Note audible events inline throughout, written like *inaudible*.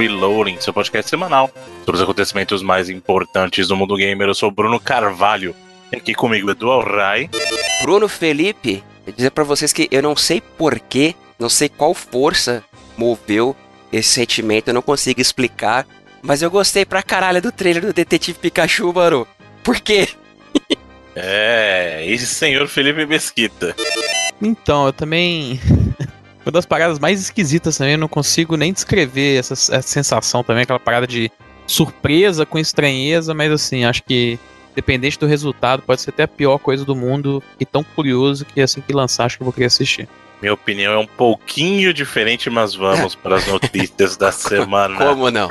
Reloading, seu podcast semanal sobre os acontecimentos mais importantes do mundo gamer. Eu sou Bruno Carvalho, e aqui comigo Edu Alray. Bruno Felipe, vou dizer para vocês que eu não sei porquê, não sei qual força moveu esse sentimento, eu não consigo explicar, mas eu gostei pra caralho do trailer do Detetive Pikachu, mano. Por quê? *laughs* É, esse senhor Felipe Mesquita. Então, eu também. Uma das paradas mais esquisitas também, eu não consigo nem descrever essa, essa sensação também, aquela parada de surpresa com estranheza, mas assim, acho que dependente do resultado, pode ser até a pior coisa do mundo e tão curioso que assim que lançar, acho que eu vou querer assistir. Minha opinião é um pouquinho diferente, mas vamos para as notícias da *laughs* semana. Como não?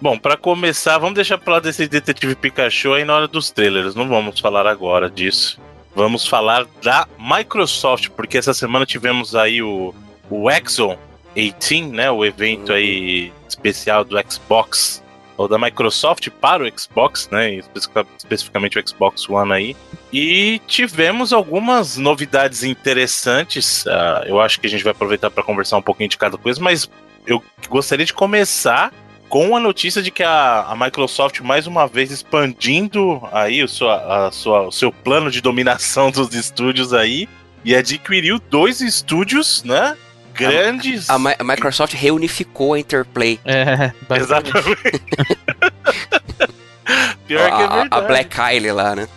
Bom, para começar, vamos deixar pra lá desse Detetive Pikachu aí na hora dos trailers. Não vamos falar agora disso. Vamos falar da Microsoft, porque essa semana tivemos aí o, o Exo 18, né? O evento aí especial do Xbox, ou da Microsoft para o Xbox, né? especific- Especificamente o Xbox One aí. E tivemos algumas novidades interessantes. Ah, eu acho que a gente vai aproveitar para conversar um pouquinho de cada coisa, mas eu gostaria de começar com a notícia de que a, a Microsoft mais uma vez expandindo aí o, sua, a sua, o seu plano de dominação *laughs* dos estúdios aí e adquiriu dois estúdios, né? Grandes. A, Mi- a Microsoft reunificou a Interplay. É. Exatamente. *laughs* Pior que é a, verdade. a Black Isle lá, né?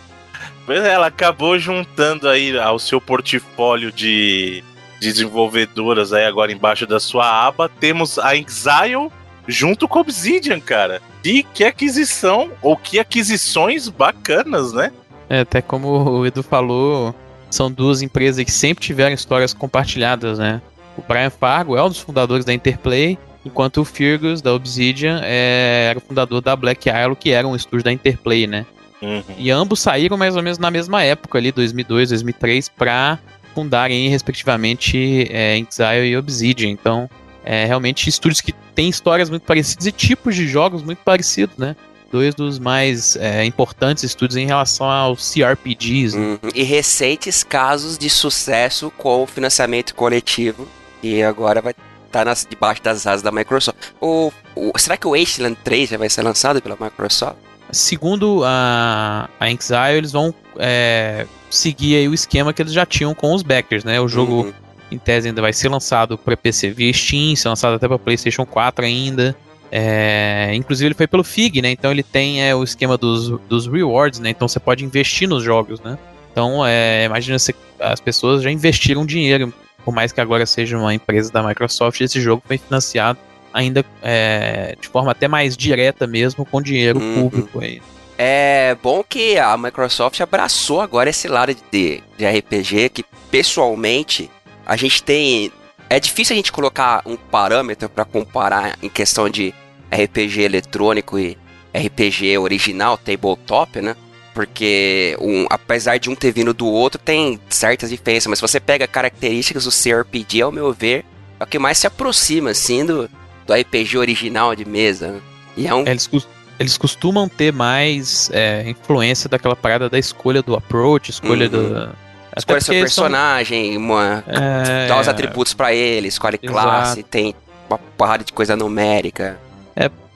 Pois é, ela acabou juntando aí ao seu portfólio de desenvolvedoras aí agora embaixo da sua aba. Temos a Exile junto com Obsidian, cara. E que aquisição, ou que aquisições bacanas, né? É, até como o Edu falou, são duas empresas que sempre tiveram histórias compartilhadas, né? O Brian Fargo é um dos fundadores da Interplay, enquanto o Fergus, da Obsidian, é, era o fundador da Black Isle, que era um estúdio da Interplay, né? Uhum. E ambos saíram mais ou menos na mesma época, ali, 2002, 2003, para fundarem, respectivamente, é, Exile e Obsidian. Então, é realmente estúdios que têm histórias muito parecidas e tipos de jogos muito parecidos, né? Dois dos mais é, importantes estúdios em relação aos CRPGs. né? Uhum. E recentes casos de sucesso com o financiamento coletivo. E agora vai estar nas, debaixo das asas da Microsoft. O, o- será que o Wasteland 3 já vai ser lançado pela Microsoft? Segundo a, a Exile, eles vão é, seguir aí o esquema que eles já tinham com os backers, né? O jogo, Uhum. Em tese, ainda vai ser lançado para PC via Steam, ser lançado até para PlayStation 4 ainda. É, inclusive ele foi pelo FIG, né? Então ele tem é, o esquema dos, dos rewards, né? Então você pode investir nos jogos, né? Então, é, imagina se as pessoas já investiram dinheiro, por mais que agora seja uma empresa da Microsoft, esse jogo foi financiado ainda é, de forma até mais direta mesmo, com dinheiro Uhum. público aí. É bom que a Microsoft abraçou agora esse lado de, de RPG que pessoalmente a gente tem. É difícil a gente colocar um parâmetro para comparar em questão de RPG eletrônico e RPG original, tabletop, né? Porque um, apesar de um ter vindo do outro, tem certas diferenças. Mas se você pega características do CRPG, ao meu ver, é o que mais se aproxima, assim, do, do RPG original de mesa. né? E é um. É, Eles, eles costumam ter mais é, influência daquela parada da escolha do approach, escolha Uhum. do. Escolhe seu porque são- personagem, uma, é, dá os atributos pra ele, escolhe Exato. classe, tem uma porrada de coisa numérica.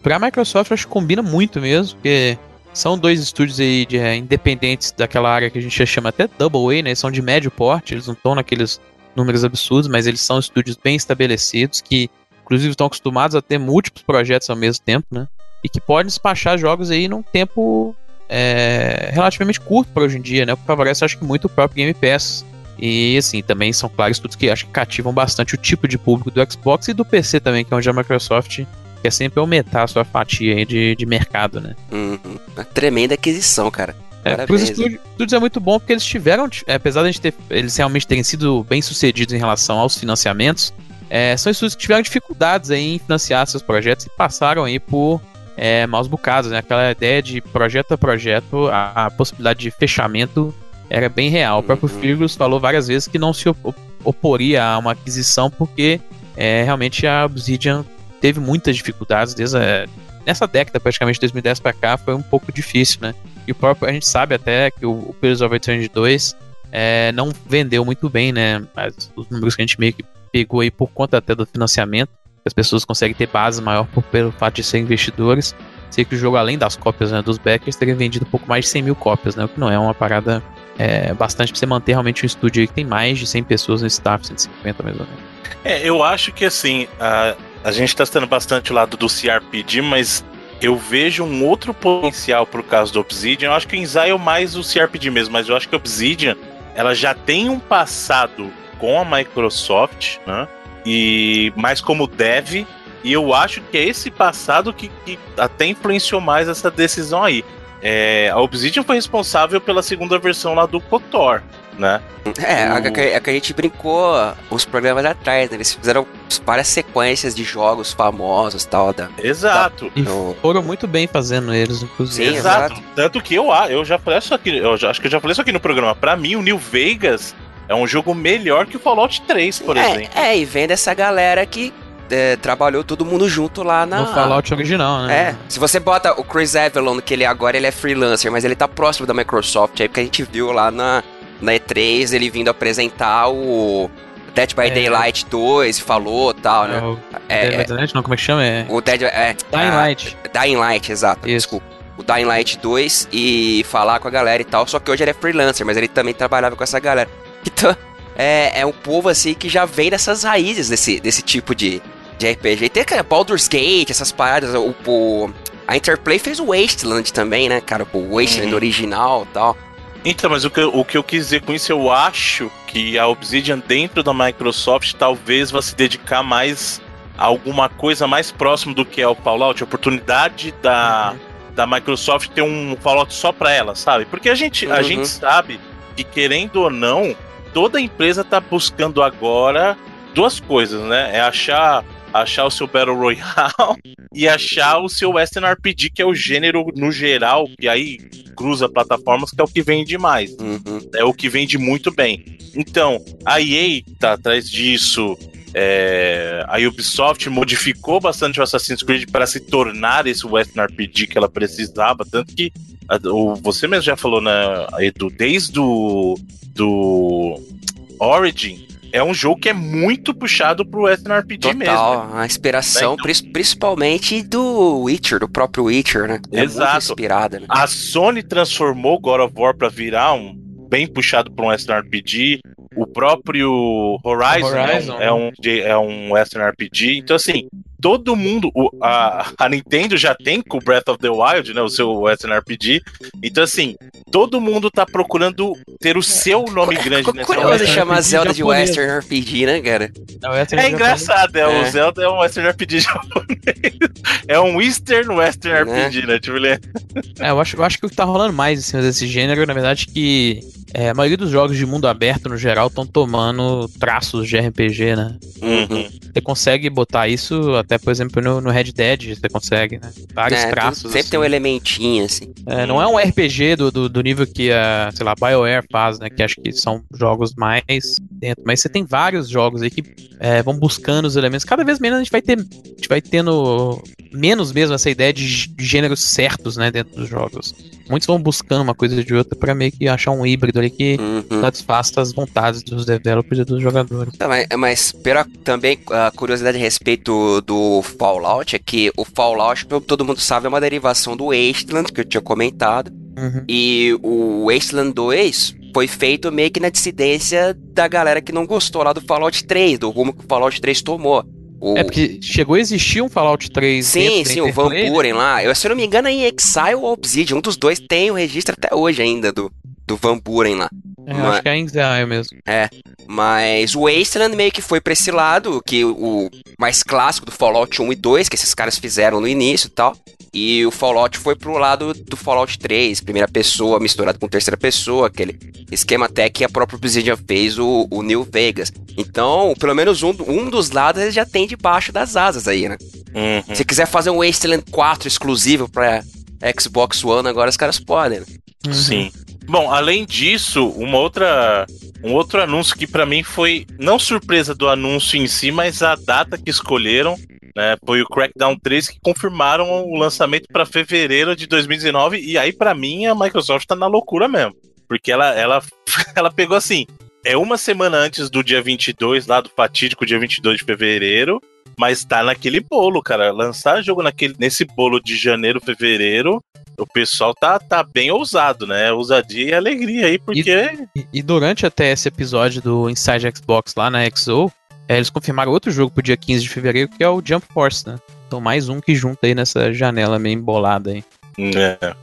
Pra Microsoft, eu acho que combina muito mesmo, porque são dois estúdios aí de, é, independentes daquela área que a gente já chama até Double A, né? Eles são de médio porte, eles não estão naqueles números absurdos, mas eles são estúdios bem estabelecidos, que inclusive estão acostumados a ter múltiplos projetos ao mesmo tempo, né? E que podem despachar jogos aí num tempo é, relativamente curto para hoje em dia, né? O que favorece, acho que, muito o próprio Game Pass. E, assim, também são, claro, estudos que acho que cativam bastante o tipo de público do Xbox e do PC também, que é onde a Microsoft quer sempre aumentar a sua fatia de, de mercado, né? Uhum. Uma tremenda aquisição, cara. É, pros estúdios, é muito bom porque eles tiveram, é, apesar de ter, eles realmente terem sido bem sucedidos em relação aos financiamentos, é, são estúdios que tiveram dificuldades em financiar seus projetos e passaram aí por é, maus bocados, né? Aquela ideia de projeto a projeto, a, a possibilidade de fechamento era bem real. O próprio Uhum. Firgus falou várias vezes que não se op- oporia a uma aquisição porque é, realmente a Obsidian teve muitas dificuldades desde a, nessa década, praticamente 2010 pra cá, foi um pouco difícil, né? E o próprio, a gente sabe até que o, o Pillars of Eternity 2 é, não vendeu muito bem, né? Mas os números que a gente meio que pegou aí por conta até do financiamento. As pessoas conseguem ter base maior por, pelo fato de serem investidores. Sei que o jogo, além das cópias né, dos backers, teria vendido um pouco mais de 100 mil cópias, né? O que não é uma parada é, bastante pra você manter realmente um estúdio que tem mais de 100 pessoas no staff, 150 mais ou menos. É, eu acho que assim, a, a gente tá estando bastante o lado do CRPG, mas eu vejo um outro potencial pro caso do Obsidian. Eu acho que o é mais o CRPG mesmo, mas eu acho que o Obsidian ela já tem um passado com a Microsoft, né? E mais como dev, e eu acho que é esse passado que, que até influenciou mais essa decisão aí. É, a Obsidian foi responsável pela segunda versão lá do KOTOR, né? É, o... é, que, é que a gente brincou os programas atrás, né? Eles fizeram várias sequências de jogos famosos tal. Da, exato. Da, e foram muito bem fazendo eles, inclusive. Sim, exato. exato. Tanto que eu, eu já falei isso aqui, eu já, acho que eu já falei isso aqui no programa. Pra mim, o New Vegas é um jogo melhor que o Fallout 3, por é, exemplo. É, e vem dessa galera que é, trabalhou todo mundo junto lá na. No Fallout original, né? É. Se você bota o Chris Avalon, que ele agora ele é freelancer, mas ele tá próximo da Microsoft, aí porque a gente viu lá na, na E3 ele vindo apresentar o. Dead by é. Daylight 2 falou tal, né? É, Dead by Daylight, não, como é que chama? É... O Dead. É, Dying Light. Dying Light, exato. Isso. Desculpa. O Dying Light 2 e falar com a galera e tal. Só que hoje ele é freelancer, mas ele também trabalhava com essa galera. Então, é, é um povo assim que já vem dessas raízes desse, desse tipo de, de RPG. E tem cara, Baldur's Gate, essas paradas, o, o, a Interplay fez o Wasteland também, né, cara? O Wasteland uhum. original e tal. Então, mas o que, o que eu quis dizer com isso, eu acho que a Obsidian dentro da Microsoft talvez vá se dedicar mais a alguma coisa mais próximo do que é o Fallout, a oportunidade da, uhum. da Microsoft ter um Fallout só para ela, sabe? Porque a gente, uhum. a gente sabe que, querendo ou não, toda empresa tá buscando agora duas coisas, né? É achar achar o seu Battle Royale *laughs* e achar o seu Western RPG, que é o gênero no geral, que aí cruza plataformas, que é o que vende mais. Uhum. É o que vende muito bem. Então, a EA tá atrás disso. É, a Ubisoft modificou bastante o Assassin's Creed para se tornar esse Western RPG que ela precisava, tanto que o, você mesmo já falou, né, Edu, desde o do Origin, é um jogo que é muito puxado pro Western RPG Total, mesmo. Total, a inspiração, né? então, principalmente do Witcher, do próprio Witcher, né? É exato. muito inspirada, né? A Sony transformou God of War pra virar um bem puxado para um Western RPG. O próprio Horizon, Horizon é, um, é um Western RPG. Então, assim, todo mundo. O, a, a Nintendo já tem com o Breath of the Wild, né? O seu Western RPG. Então, assim, todo mundo tá procurando ter o seu nome grande nessa Curioso chamar Zelda de Western RPG, né, cara? É, é engraçado, é, é. o Zelda é um Western RPG *laughs* japonês. É um Eastern Western né? RPG, né? Tipo, ele é... é, eu acho, eu acho que o que tá rolando mais em cima desse gênero, na verdade, que é, a maioria dos jogos de mundo aberto, no geral, estão tomando traços de RPG, né? Uhum. Você consegue botar isso até, por exemplo, no, no Red Dead, você consegue, né? Vários é, traços. Sempre assim. tem um elementinho, assim. É, não é um RPG do, do, do, nível que a, sei lá, BioWare faz, né? Que acho que são jogos mais dentro. Mas você tem vários jogos aí que é, vão buscando os elementos. Cada vez menos a gente vai ter. A gente vai tendo menos mesmo essa ideia de gêneros certos, né? Dentro dos jogos. Muitos vão buscando uma coisa de outra para meio que achar um híbrido ali que uhum. satisfaça as vontades dos developers e dos jogadores. mas, mas pela, também a curiosidade a respeito do Fallout é que o Fallout, todo mundo sabe, é uma derivação do Wasteland, que eu tinha comentado. Uhum. E o Wasteland 2 foi feito meio que na dissidência da galera que não gostou lá do Fallout 3, do rumo que o Fallout 3 tomou. O... É porque chegou a existir um Fallout 3. Sim, sim, o Van Buren lá. Eu, se eu não me engano, em Exile ou Obsidian, um dos dois tem o registro até hoje ainda do, do Van Buren lá. É, mas, acho que é Exile mesmo. É, mas o Wasteland meio que foi pra esse lado, que o mais clássico do Fallout 1 e 2, que esses caras fizeram no início e tal. E o Fallout foi pro lado do Fallout 3, primeira pessoa misturado com terceira pessoa, aquele esquema até que a própria Obsidian fez o, o New Vegas. Então, pelo menos um, um dos lados ele já tem debaixo das asas aí, né? Uhum. Se quiser fazer um Wasteland 4 exclusivo pra Xbox One, agora os caras podem, né? Uhum. Sim. Bom, além disso, uma outra, um outro anúncio que para mim foi não surpresa do anúncio em si, mas a data que escolheram, né, foi o Crackdown 3 que confirmaram o lançamento para fevereiro de 2019 e aí para mim a Microsoft tá na loucura mesmo, porque ela ela *laughs* ela pegou assim, é uma semana antes do dia 22, lá do fatídico dia 22 de fevereiro, mas tá naquele bolo, cara. Lançar jogo naquele, nesse bolo de janeiro, fevereiro, o pessoal tá, tá bem ousado, né? Ousadia e alegria aí, porque. E, e durante até esse episódio do Inside Xbox lá na XO, é, eles confirmaram outro jogo pro dia 15 de fevereiro, que é o Jump Force, né? Então mais um que junta aí nessa janela meio embolada aí. É.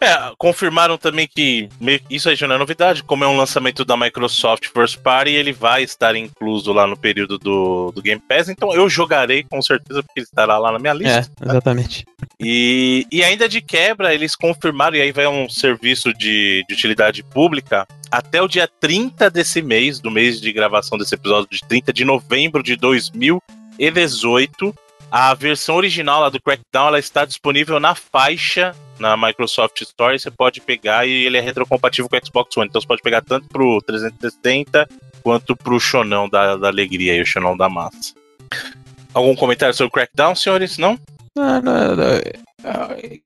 É, confirmaram também que isso aí já não é novidade, como é um lançamento da Microsoft First Party, ele vai estar incluso lá no período do, do Game Pass, então eu jogarei com certeza, porque ele estará lá na minha lista. É, exatamente. E, e ainda de quebra, eles confirmaram, e aí vai um serviço de, de utilidade pública, até o dia 30 desse mês, do mês de gravação desse episódio, de 30 de novembro de 2018, a versão original lá do Crackdown ela está disponível na faixa na Microsoft Store. Você pode pegar e ele é retrocompatível com o Xbox One. Então você pode pegar tanto pro 360 quanto pro Chonão da, da Alegria e o Chonão da Massa. Algum comentário sobre o Crackdown, senhores? Não? Não, não, não.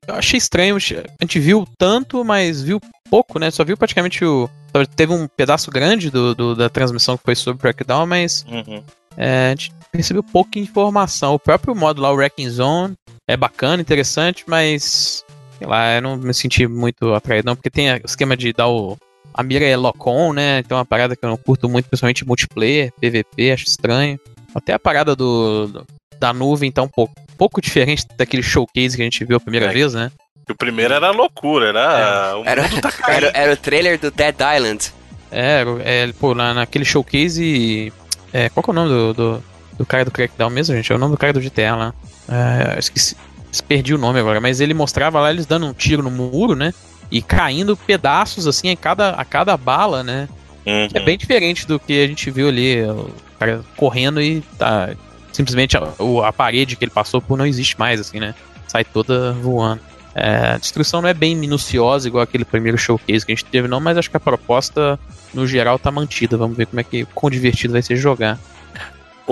Eu achei estranho. A gente viu tanto, mas viu pouco, né? Só viu praticamente o. Teve um pedaço grande do, do da transmissão que foi sobre o Crackdown, mas. Uhum. É, a gente recebeu pouca informação. O próprio modo lá, o Wrecking Zone, é bacana, interessante, mas. Sei lá, eu não me senti muito atraído, não, porque tem o esquema de dar o. A mira é lock-on, né? Então é uma parada que eu não curto muito, principalmente multiplayer, PVP, acho estranho. Até a parada do, do da nuvem tá um pouco, pouco diferente daquele showcase que a gente viu a primeira é. vez, né? O primeiro era loucura, era. É. Era, *laughs* tá era, era, o trailer do Dead Island. É, é pô, na, naquele showcase. É, qual que é o nome do, do, do cara do Crackdown mesmo, gente? É o nome do cara do GTA lá. É, esqueci, perdi o nome agora, mas ele mostrava lá eles dando um tiro no muro, né? E caindo pedaços assim a cada, a cada bala, né? Uhum. É bem diferente do que a gente viu ali, o cara correndo e tá. Simplesmente a, a parede que ele passou por não existe mais, assim, né? Sai toda voando. É, a destruição não é bem minuciosa, igual aquele primeiro showcase que a gente teve, não, mas acho que a proposta, no geral, tá mantida. Vamos ver como é que quão divertido vai ser jogar.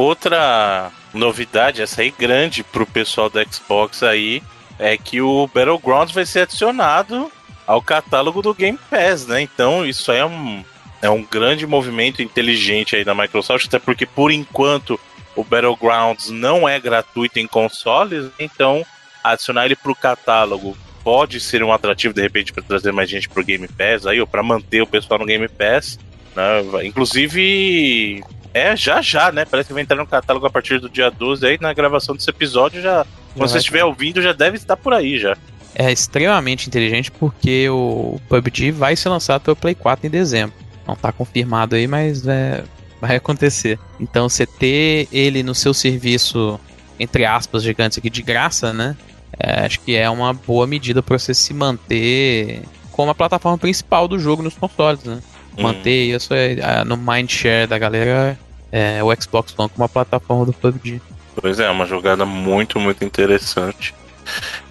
Outra novidade, essa aí grande pro pessoal do Xbox aí, é que o Battlegrounds vai ser adicionado ao catálogo do Game Pass, né? Então isso aí é um, é um grande movimento inteligente aí da Microsoft, até porque por enquanto o Battlegrounds não é gratuito em consoles, então adicionar ele pro catálogo pode ser um atrativo de repente para trazer mais gente pro Game Pass aí ou para manter o pessoal no Game Pass, né? Inclusive é, já já, né? Parece que vai entrar no catálogo a partir do dia 12 aí, na gravação desse episódio já. Quando você estiver ouvindo, já deve estar por aí já. É extremamente inteligente porque o PUBG vai ser lançado pelo Play 4 em dezembro. Não tá confirmado aí, mas é, vai acontecer. Então você ter ele no seu serviço, entre aspas, gigantes aqui, de graça, né? É, acho que é uma boa medida para você se manter como a plataforma principal do jogo nos consoles, né? Hum. manter isso é, no mindshare da galera é, o Xbox One como uma plataforma do PUBG. Pois é, uma jogada muito, muito interessante.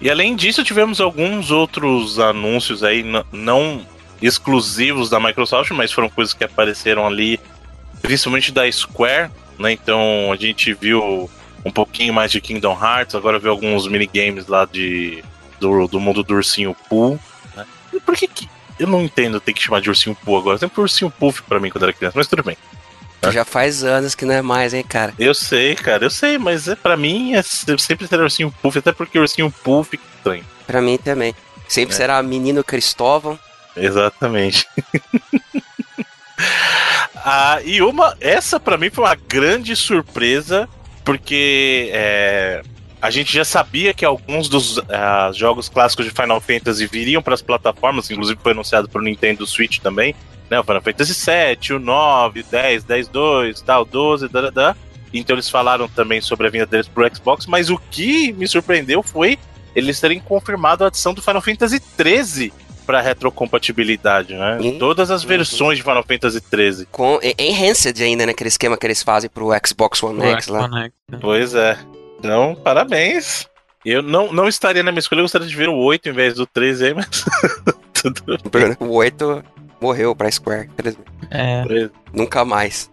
E além disso, tivemos alguns outros anúncios aí, não exclusivos da Microsoft, mas foram coisas que apareceram ali, principalmente da Square, né? Então a gente viu um pouquinho mais de Kingdom Hearts, agora viu alguns minigames lá de, do, do mundo do Ursinho Pool. Né? E por que, que eu não entendo ter que chamar de ursinho Poo agora. Sempre ursinho Puff pra mim quando era criança, mas tudo bem. Né? Já faz anos que não é mais, hein, cara? Eu sei, cara, eu sei, mas é, pra mim é sempre será ursinho Puff, até porque ursinho Puff fica estranho. Pra mim também. Sempre é. será menino Cristóvão. Exatamente. *laughs* ah, e uma. Essa pra mim foi uma grande surpresa, porque é, a gente já sabia que alguns dos uh, jogos clássicos de Final Fantasy viriam para as plataformas, inclusive foi anunciado para o Nintendo Switch também, né? O Final Fantasy VII, o 9, 10, 10, 2, tal, 12, da, da. Então eles falaram também sobre a vinda deles pro Xbox, mas o que me surpreendeu foi eles terem confirmado a adição do Final Fantasy 13 para retrocompatibilidade, né? Em Todas as versões de Final Fantasy 13. Com enhanced ainda, né? Aquele esquema que eles fazem pro Xbox One X lá. One X, né? Pois é. Então, parabéns. Eu não, não estaria na minha escolha, eu gostaria de ver o 8 em vez do 13 aí, mas. *laughs* Tudo bem. O 8 morreu pra Square, infelizmente. É. Nunca mais.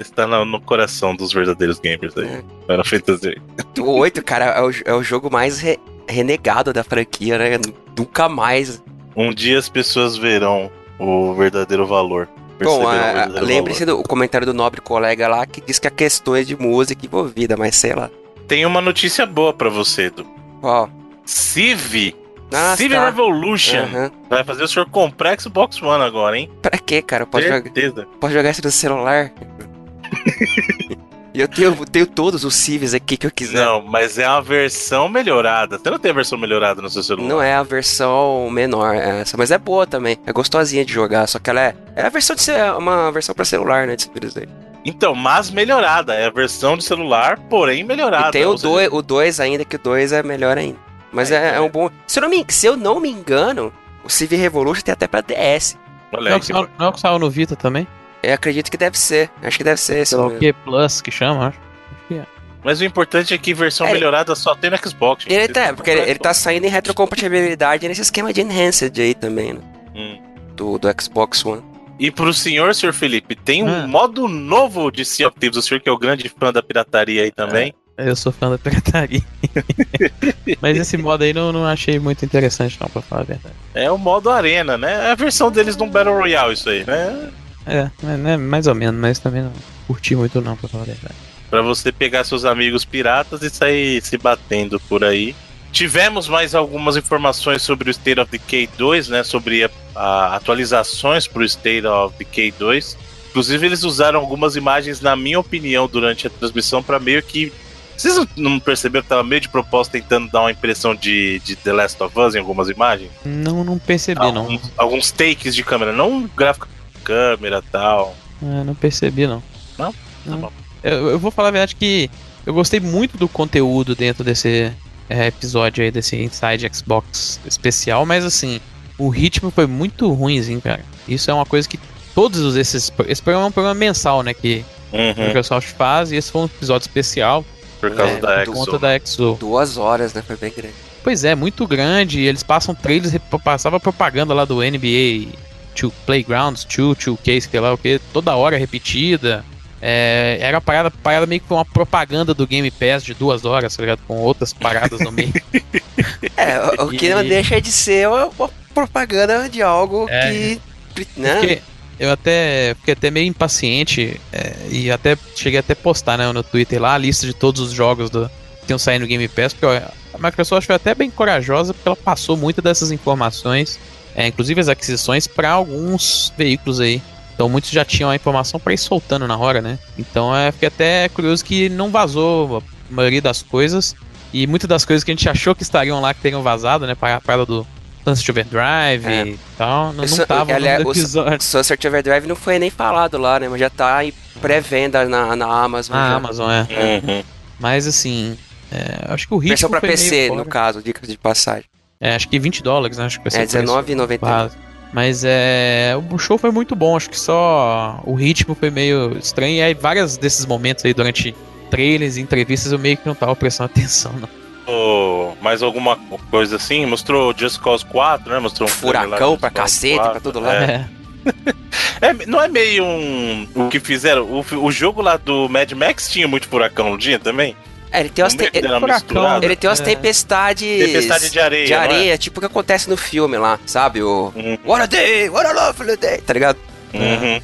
Está no, no, coração dos verdadeiros gamers aí. É. Final Fantasy. O 8, cara, é o, é o jogo mais re, renegado da franquia, né? Nunca mais. Um dia as pessoas verão o verdadeiro valor. Bom, a- lembre-se do comentário do nobre colega lá que diz que há questões de música envolvida, mas sei lá. Tem uma notícia boa pra você, Edu. Ó, Civ. Ah, Civ tá. Revolution. aham. Vai fazer o senhor comprar Xbox One agora, hein? pra quê, cara? Pode, jogar, Certeza. pode jogar isso no celular? *laughs* E eu tenho, tenho todos os Civis aqui que eu quiser. Não, mas é uma versão melhorada. Você não tem a versão melhorada no seu celular? Não é a versão menor essa, mas é boa também. É gostosinha de jogar, só que ela é, é a versão de ser uma versão pra celular, né, de Civilization. Então, mas melhorada. É a versão de celular, porém melhorada. E tem o seja, 2 o dois ainda, que o 2 é melhor ainda. Mas É, é, então é um é. bom. Se eu, não me, se eu não me engano, o Civ Revolution tem até pra DS. Olha Não é aí, o que saiu- não é o que saiu no Vita também? Eu acredito que deve ser. Acho que deve ser esse. O que, Plus que chama, acho. Acho que é. Mas o importante é que versão É, melhorada só tem no Xbox. gente. Ele Vocês tá, porque ele, ele tá saindo em retrocompatibilidade nesse esquema de Enhanced aí também, né? Hum. Do, do Xbox One. E pro senhor, senhor Felipe, tem um Ah. modo novo de Sea of Thieves. O senhor que é o grande fã da pirataria aí também. Eu sou fã da pirataria. *laughs* Mas esse modo aí não, não achei muito interessante, não, pra falar a verdade. É, o modo arena, né? É a versão deles de um Battle Royale, isso aí, né? É, é, né, mais ou menos, mas também não curti muito, não, pra falar a verdade. Pra você pegar seus amigos piratas e sair se batendo por aí. Tivemos mais algumas informações sobre o State of Decay 2, né? Sobre a, a- atualizações pro State of Decay 2. Inclusive, eles usaram algumas imagens, na minha opinião, durante a transmissão, pra meio que. Vocês não- perceberam que tava meio de propósito tentando dar uma impressão de, de The Last of Us em algumas imagens? Não, não percebi, não. alguns, alguns takes de câmera, não gráfico de câmera e tal. É, não percebi, não. Não? Tá Não. bom. Eu, eu vou falar a verdade que eu gostei muito do conteúdo dentro desse é, episódio aí, desse Inside Xbox especial, mas assim, o ritmo foi muito ruimzinho, cara. Isso é uma coisa que todos os- esses. Esse programa é um programa mensal, né? Que a Uhum, Microsoft faz, e esse foi um episódio especial por causa É, da por Exo. conta da Exo. Duas horas, né? Foi bem grande. Pois é, muito grande. e Eles passam trailers, passava propaganda lá do NBA two, Playgrounds 2, 2K, sei lá o que, toda hora repetida. É, era uma parada, parada meio que uma propaganda do Game Pass de duas horas, tá ligado? Com outras paradas no meio. *laughs* É, o, o que não E- deixa de ser uma, uma propaganda de algo É. que. Né? Eu até fiquei até meio impaciente é, e até cheguei até a postar né, no Twitter lá a lista de todos os jogos do, que iam sair no Game Pass, porque ó, a Microsoft foi até bem corajosa porque ela passou muitas dessas informações, é, inclusive as aquisições, para alguns veículos aí. Então muitos já tinham a informação para ir soltando na hora, né? Então é, fiquei até curioso que não vazou a maioria das coisas. E muitas das coisas que a gente achou que estariam lá que teriam vazado, né? Para a parada do Sunset Overdrive É. e tal, não, não tava aliás, no o- episódio. Sunset Overdrive não foi nem falado lá, né? Mas já tá em pré-venda na, na Amazon. Na já. Amazon, é. Uhum. Mas assim, é, acho que o ritmo Versão pra PC, no caso, dicas de passagem. É, acho que 20 dólares, né? Acho que vai ser É o preço R$19,99. base. Mas é, o show foi muito bom, acho que só o ritmo foi meio estranho. E aí vários desses momentos aí durante trailers e entrevistas eu meio que não tava prestando *laughs* atenção, não. Mais alguma coisa assim? Mostrou Just Cause 4, né? Mostrou um lá Furacão pra cacete, 4. pra todo lado. É. É. *laughs* É, não é meio um. O que fizeram? O, o jogo lá do Mad Max tinha muito furacão, não tinha também? É, ele tem umas, te- ele, misturada. ele tem umas É. tempestades. Tempestade de areia. de é? areia, tipo o que acontece no filme lá, sabe? O Uhum. What a day, what a lovely day, tá ligado? Uhum.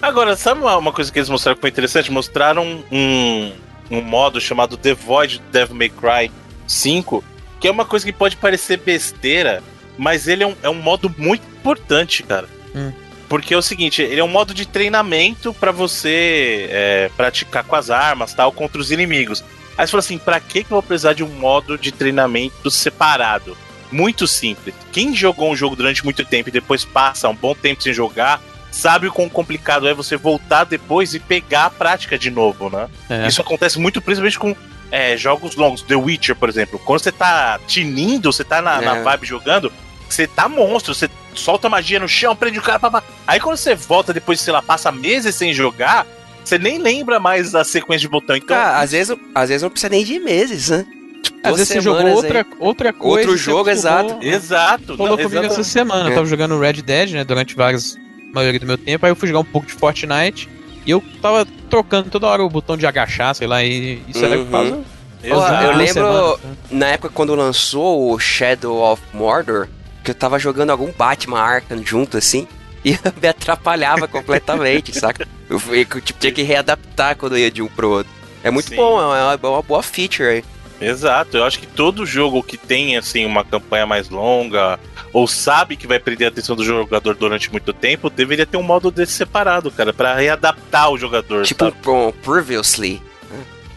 Agora, sabe uma, coisa que eles mostraram que foi interessante? Mostraram um, um modo chamado The Void Devil May Cry 5, que é uma coisa que pode parecer besteira, mas ele é um, é um modo muito importante, cara. Hum. Porque é o seguinte, ele é um modo de treinamento pra você é, praticar com as armas tal contra os inimigos. Aí você fala assim, pra que que eu vou precisar de um modo de treinamento separado? Muito simples. Quem jogou um jogo durante muito tempo e depois passa um bom tempo sem jogar, sabe o quão complicado é você voltar depois e pegar a prática de novo, né? É. Isso acontece muito principalmente com é, jogos longos. The Witcher, por exemplo. Quando você tá tinindo, você tá na, na É. vibe jogando, você tá monstro, você solta magia no chão, prende o cara, papá. Aí quando você volta depois, sei lá, passa meses sem jogar, você nem lembra mais da sequência de botão. Então, Cara, às vezes, às vezes não precisa nem de meses, né? Tipo, Às vezes você jogou aí. outra, outra coisa. Outro jogo, exato. exato. Falou não, comigo exatamente. essa semana. Eu É. tava jogando Red Dead, né? Durante várias. maioria do meu tempo. Aí eu fui jogar um pouco de Fortnite. E eu tava trocando toda hora o botão de agachar, sei lá. E isso era Uhum. por causa. Ó, Exato. eu lembro- semanas, né? Na época quando lançou o Shadow of Mordor, que eu tava jogando algum Batman Arkham junto assim. E me atrapalhava completamente, saca? Eu, tipo, tinha que readaptar quando ia de um pro outro. É muito Sim. bom, é uma, é uma boa feature aí. Exato, eu acho que todo jogo que tem assim uma campanha mais longa ou sabe que vai prender a atenção do jogador durante muito tempo, deveria ter um modo desse separado, cara, pra readaptar o jogador. Tipo sabe? um Previously.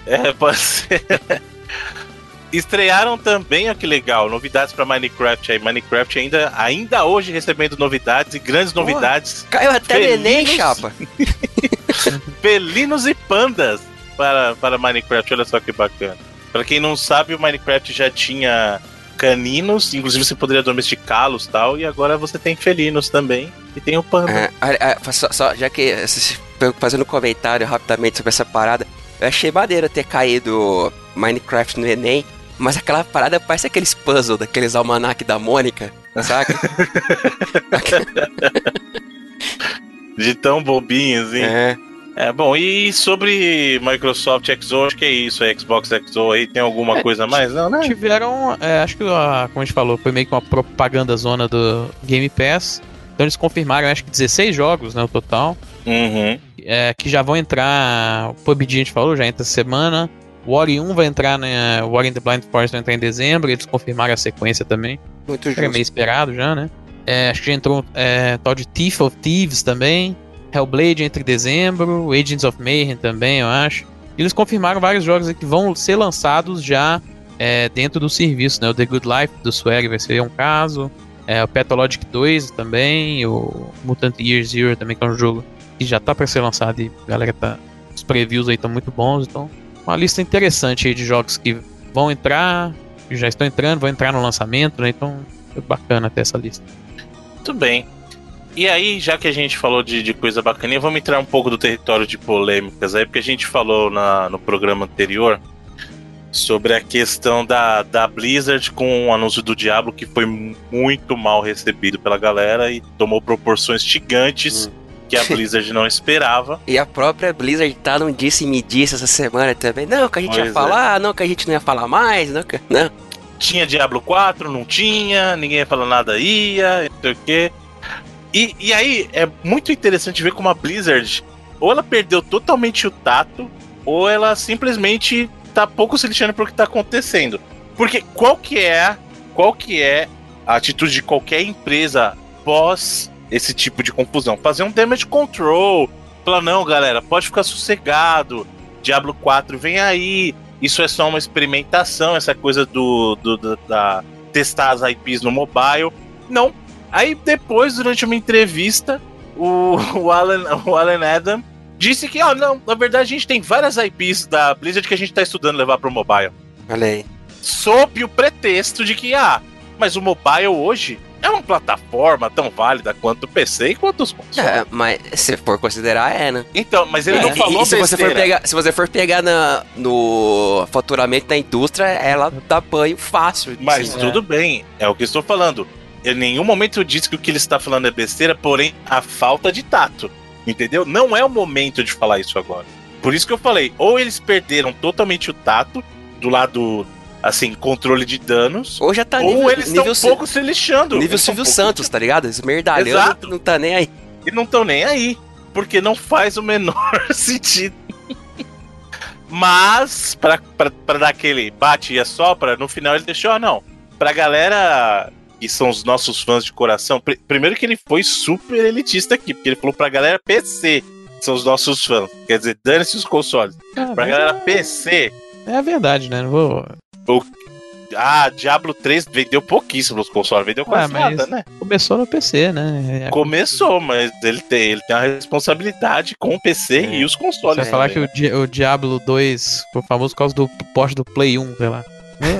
É, pode ser. *laughs* Estrearam também, ó que legal, novidades pra Minecraft aí. Minecraft ainda, ainda hoje recebendo novidades e grandes Porra. novidades. Caiu até neném, chapa. *laughs* Felinos e pandas para, para Minecraft, olha só que bacana. Pra quem não sabe, o Minecraft já tinha caninos, inclusive você poderia domesticá-los e tal, e agora você tem felinos também, e tem o panda. Ah, ah, só, só- já que fazendo um comentário rapidamente sobre essa parada, eu achei maneiro ter caído Minecraft no Enem, mas aquela parada parece aqueles puzzles daqueles almanac da Mônica, saca? *laughs* De tão bobinhos, hein? é. É, bom, e sobre Microsoft XO, acho que é isso, a Xbox XO aí, tem alguma É, coisa a mais? Não, né? Tiveram, é, acho que, a- como a gente falou, foi meio que uma propaganda zona do Game Pass. Então eles confirmaram, acho que 16 jogos, né, o total. Uhum. é, que já vão entrar. O PUBG a gente falou, já entra essa semana. O Ori 1 vai entrar, né? O Ori in the Blind Forest vai entrar em dezembro. Eles confirmaram a sequência também. Muito Era justo. meio esperado já, né? É, acho que já entrou é, tal de Thief of Thieves também. Hellblade entre dezembro. Agents of Mayhem também, eu acho. E eles confirmaram vários jogos aí que vão ser lançados já é, dentro do serviço, né? O The Good Life do Swear vai ser um caso. É, o Pathologic 2 também. O Mutant Year Zero também, que é um jogo que já tá para ser lançado e a galera tá. Os previews aí estão muito bons, então. Uma lista interessante aí de jogos que vão entrar, que já estão entrando, vão entrar no lançamento, né? Então é bacana ter essa lista. Muito bem. E aí, já que a gente falou de, de coisa bacaninha, vamos entrar um pouco do território de polêmicas aí, porque a gente falou na, no programa anterior sobre a questão da, da Blizzard com o anúncio do Diablo, que foi muito mal recebido pela galera e tomou proporções gigantes que a *laughs* Blizzard não esperava. E a própria Blizzard tá num disse-me-disse essa semana também. Não, que a gente Pois ia é. falar, não, que a gente não ia falar mais, não, que... não. tinha Diablo 4, não tinha, ninguém ia falar nada, ia, não sei o quê. E, e aí é muito interessante ver como a Blizzard, ou ela perdeu totalmente o tato, ou ela simplesmente tá pouco se lixando pro que tá acontecendo. Porque qual que é, qual que é a atitude de qualquer empresa pós esse tipo de confusão? Fazer um damage control. Falar, não, galera, pode ficar sossegado. Diablo 4 vem aí. Isso é só uma experimentação, essa coisa do, do- do- da testar as IPs no mobile. Não. Aí depois, durante uma entrevista, o, *laughs* o, Alan, o Alan Adam disse que, ó, não, na verdade a gente tem várias IPs da Blizzard que a gente tá estudando levar pro mobile. Olha aí. Sob o pretexto de que, ah, mas o mobile hoje é uma plataforma tão válida quanto o PC e quanto os consoles. É, mas se for considerar, é, né? Então, mas ele É, não e- falou e se você for pegar, se você for pegar na, no faturamento da indústria, ela dá banho fácil. Mas tudo bem, é o que estou falando. Em nenhum momento eu disse que o que ele está falando é besteira, porém a falta de tato. Entendeu? Não é o momento de falar isso agora. Por isso que eu falei, ou eles perderam totalmente o tato do lado, assim, controle de danos, Ou já tá ou nível, eles estão um pouco se lixando. nível Silvio um Santos, tá ligado? Esmerdalhando, Exato. não tá nem aí. E não estão nem aí. Porque não faz o menor *laughs* sentido. Mas, pra, pra, pra dar aquele bate e assopra, no final ele deixou, ah, não. Pra galera que são os nossos fãs de coração, pri- primeiro que ele foi super elitista aqui, porque ele falou pra galera PC, que são os nossos fãs. Quer dizer, dane-se os consoles. Ah, Pra galera PC, é a verdade, né? Não vou. Ah, Diablo 3 vendeu pouquíssimo nos consoles, vendeu quase Ah, mas- nada, né? Começou no PC, né? É, Começou, mas ele tem, ele tem uma responsabilidade com o PC É. e os Você consoles. vai falar que também, o, Di- o Diablo 2 foi famoso por causa do porte do Play 1, sei lá.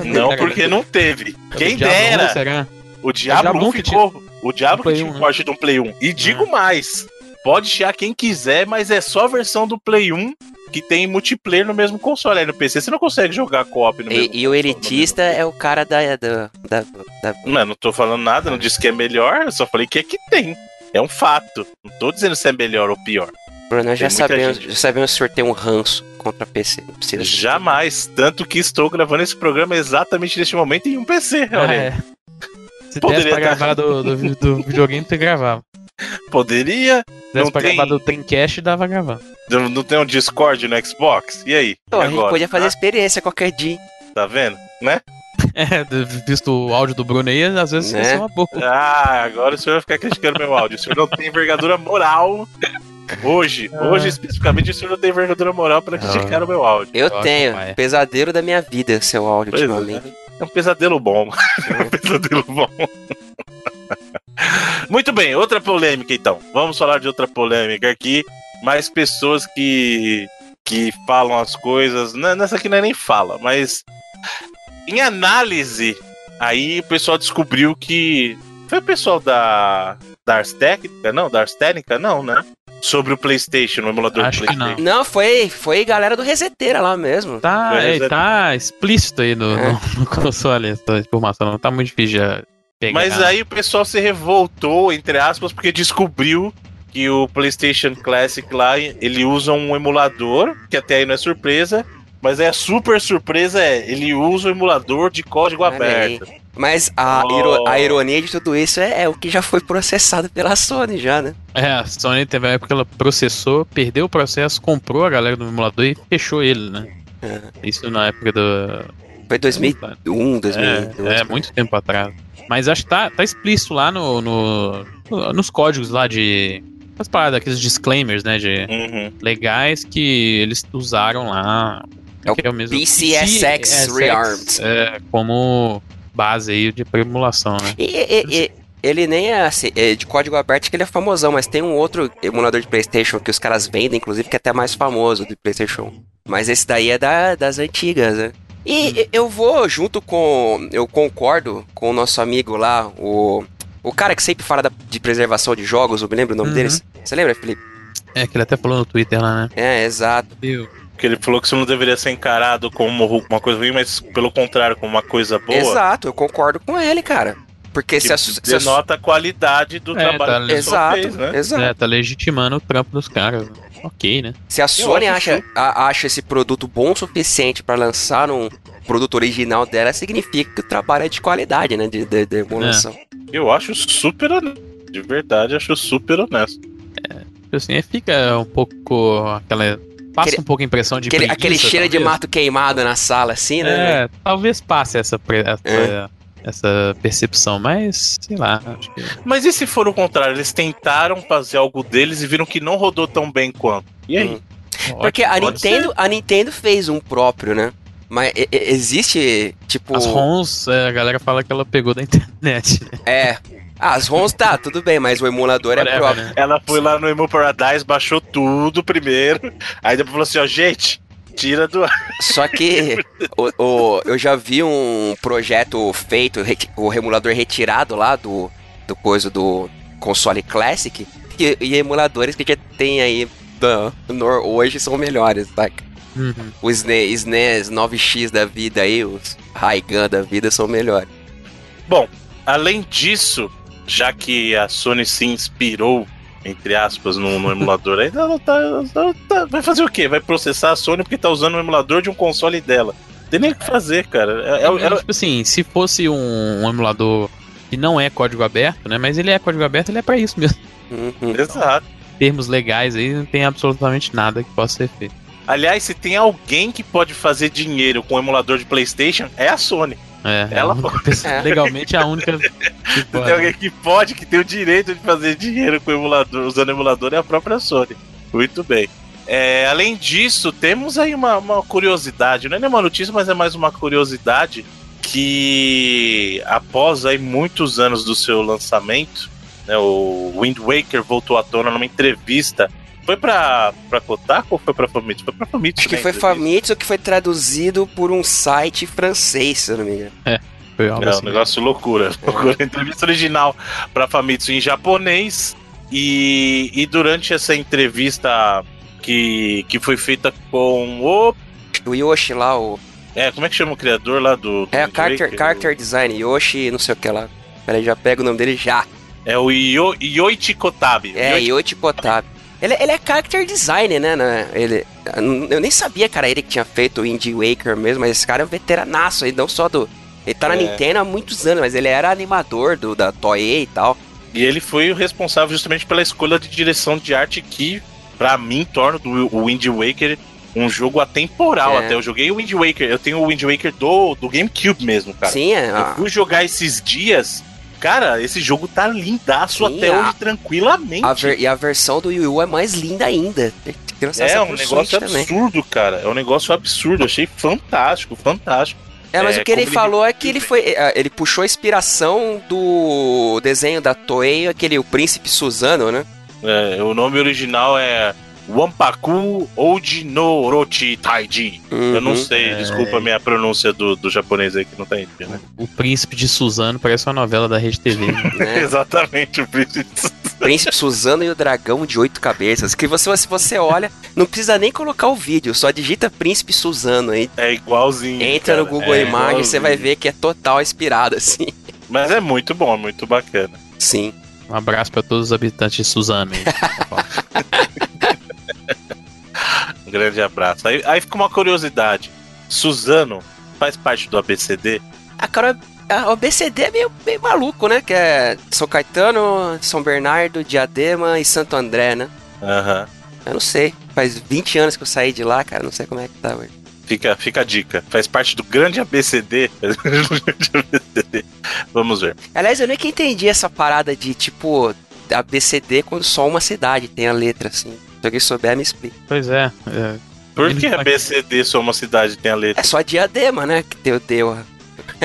Não, porque não teve. Quem O Diablo 1, dera. será? O Diablo Diablo 1 um que ficou. O Diablo do Play que tinha 1, um né? porte de um Play 1. E digo mais: pode chiar quem quiser, mas é só a versão do Play 1 que tem multiplayer no mesmo console. Aí no PC você não consegue jogar co-op no mesmo E, e o console, elitista é o cara da. da, da, da- Não, não tô falando nada, não disse que é melhor, eu só falei que é que tem. É um fato. Não tô dizendo se é melhor ou pior. Bruno, nós já sabemos, gente. já sabemos sortear um ranço contra PC. Jamais. Tanto que estou gravando esse programa exatamente neste momento em um PC. Ah, Olha é. Se Poderia desse pra gravar do, do, do videogame, tu gravava. *laughs* Poderia. Se Não tivesse pra tem- gravar do Dreamcast, dava pra gravar. Não não tem um Discord no Xbox? E aí? Pô, E a gente podia fazer experiência qualquer dia. Tá vendo? Né? *laughs* É, visto o áudio do Bruno aí, às vezes Né? isso é uma boa. Ah, agora o senhor vai ficar criticando meu áudio. O senhor não tem envergadura moral. Hoje, Ah. hoje especificamente, o senhor não tem envergadura moral pra criticar o meu áudio. Eu Ótimo, tenho. Pesadelo da minha vida, seu áudio, Pois é. ultimamente. É um pesadelo bom. É um pesadelo bom. *laughs* *laughs* Muito bem, outra polêmica então. Vamos falar de outra polêmica aqui. Mais pessoas que, que falam as coisas. Nessa aqui não é nem fala, mas em análise, aí o pessoal descobriu que. Foi o pessoal da. Da Ars Técnica? Não, da Ars Técnica? Não, né? Sobre o PlayStation, o emulador Acho do que PlayStation. Não, foi, foi galera do Reseteira lá mesmo. Tá, é, tá explícito aí no, É. no, no console essa informação, não tá muito difícil de pegar. Mas aí o pessoal se revoltou, entre aspas, porque descobriu que o PlayStation Classic lá, ele usa um emulador, que até aí não é surpresa, mas é a super surpresa é, ele usa o emulador de código Olha aberto. Mas a, Oh. iro- a ironia de tudo isso é, é o que já foi processado pela Sony já, né? É, a Sony teve uma época que ela processou, perdeu o processo, comprou a galera do emulador e fechou ele, né? É. Isso na época do. Foi 2001, 2002. É, é, muito tempo atrás. Mas acho que tá, tá explícito lá no, no- no- nos códigos lá de. As paradas, aqueles disclaimers, né? De Uhum. legais que eles usaram lá. É o que mesmo- PCSX PCSX, Rearmed. É, como base aí de emulação, né? E, e- e- ele nem é, assim, é de código aberto que ele é famosão, mas tem um outro emulador de PlayStation que os caras vendem, inclusive, que é até mais famoso do PlayStation. 1. Mas esse daí é da- das antigas, né? E e- eu vou junto com. Eu concordo com o nosso amigo lá, o. O cara que sempre fala da- de preservação de jogos, eu me lembro o nome Uhum. deles. Você lembra, Felipe? É, que ele até falou no Twitter lá, né? É, exato. Eu, Porque ele falou que isso não deveria ser encarado como uma coisa ruim, mas pelo contrário, como uma coisa boa. Exato, eu concordo com ele, cara. Porque Que se a, se denota a qualidade do É, trabalho tá que Exato, fez, né? exato. é, tá legitimando o trampo dos caras. Ok, né? Se a Sony acha, a- acha esse produto bom o suficiente pra lançar um produto original dela, significa que o trabalho é de qualidade, né? De, de, de emulação. Eu acho super honesto. De verdade, acho super honesto. Tipo Assim, fica um pouco aquela. Passa Aquele- um pouco a impressão de Aquele, preguiça, aquele cheiro de talvez. mato queimado na sala, assim, né? É, talvez passe essa, essa, É. essa percepção, mas sei lá, acho que. Mas e se for o contrário? Eles tentaram fazer algo deles e viram que não rodou tão bem quanto. E aí? Hum. Porque a Nintendo, a Nintendo fez um próprio, né? Mas existe, tipo. As ROMs, é, a galera fala que ela pegou da *laughs* internet. né? É. Ah, as ROMs tá, tudo bem, mas o emulador é Whatever, próprio. né? Ela foi lá no Emo Paradise, baixou tudo primeiro. Aí depois falou assim: ó, gente, tira do. Só que *laughs* o, o- eu já vi um projeto feito, o emulador retirado lá do, do coisa do console Classic, e, e emuladores que já tem aí da, no- hoje são melhores, saca? Uhum. O SNES, SNES 9X da vida aí, os Raigan da vida são melhores. Bom, além disso, já que a Sony se inspirou, entre aspas, no, no emulador, aí ela tá, ela tá- Vai fazer o quê? Vai processar a Sony porque tá usando o emulador de um console dela. Tem nem o que fazer, cara. É- é- é- Tipo assim, se fosse um, um emulador que não é código aberto, né? Mas ele é código aberto, ele é pra isso mesmo. Uhum. Exato. termos legais aí, não tem absolutamente nada que possa ser feito. Aliás, se tem alguém que pode fazer dinheiro com o emulador de PlayStation, é a Sony. É, é Ela única pessoa- É. legalmente é a única *laughs* que pode. tem alguém que pode, que tem o direito de fazer dinheiro com o emulador, usando emulador, é a própria Sony. Muito bem. É, além disso, temos aí uma, uma curiosidade, não é nenhuma notícia, mas é mais uma curiosidade que após aí muitos anos do seu lançamento, né, o Wind Waker voltou à tona numa entrevista. Foi pra, pra Kotaku ou foi pra Famitsu? Foi pra Famitsu. Acho que né, foi. Famitsu que foi traduzido por um site francês, se eu não me engano. Foi algo É um assim. negócio loucura. *laughs* loucura. Entrevista original pra Famitsu em japonês. E, e durante essa entrevista que, que foi feita com o. O Yoshi lá, o. É, como é que chama o criador lá do. do É, Wind character, Waker? character design, Yoshi, não sei o que lá. Peraí, já pega o nome dele já. É o Yo, Yoichi Kotabe. É, Yoichi Kotabe. Ele, ele é character design, né? né? Ele, eu nem sabia, cara, ele que tinha feito o Indie Waker mesmo, mas esse cara é um veteranaço aí, não só do. Ele tá na É. Nintendo há muitos anos, mas ele era animador do, da Toei e tal. E ele foi o responsável justamente pela escolha de direção de arte que, para mim, torna o Wind Waker um jogo atemporal É. até. Eu joguei o Wind Waker, eu tenho o Wind Waker do, do GameCube mesmo, cara. Sim, é. Eu fui jogar esses dias. Cara, esse jogo tá lindaço Sim, até a- hoje, tranquilamente. A ver- e a versão do Wii U é mais linda ainda. É um negócio Switch também. absurdo, cara. É um negócio absurdo. Achei fantástico, fantástico. É, mas É, o que ele ele- falou é que ele foi. é, Ele puxou a inspiração do desenho da Toei, aquele O Príncipe Suzano, né? É, o nome original é Wampaku Oji no Orochi Taiji. Eu não Uhum. sei, É. desculpa a minha pronúncia do, do japonês aí que não tá entendendo. Né? O Príncipe de Suzano parece uma novela da Rede TV. né? *laughs* né? Exatamente, o príncipe. Príncipe Suzano e o Dragão de Oito Cabeças. Que você, se você olha, não precisa nem colocar o vídeo, só digita Príncipe Suzano aí. É igualzinho. Entra no cara, Google é Imagens, você vai ver que é total inspirado, assim. Mas é muito bom, muito bacana. Sim. Um abraço pra todos os habitantes de Suzano. *laughs* grande abraço. Aí, aí fica uma curiosidade. Suzano faz parte do ABCD? A cara, a- o BCD é meio, meio maluco, né? Que é São Caetano, São Bernardo, Diadema e Santo André, né? Aham. Eu não sei. Faz 20 anos que eu saí de lá, cara. Não sei como é que tá, velho. Fica, fica a dica. Faz parte do grande ABCD. ABCD. *laughs* Vamos ver. Aliás, eu nunca entendi essa parada de, tipo, ABCD quando só uma cidade tem a letra, assim. Se alguém souber, me explica. Pois é. é. Por que tá- ABCD só uma cidade tem a letra? É só Diadema, né? Que deu, deu.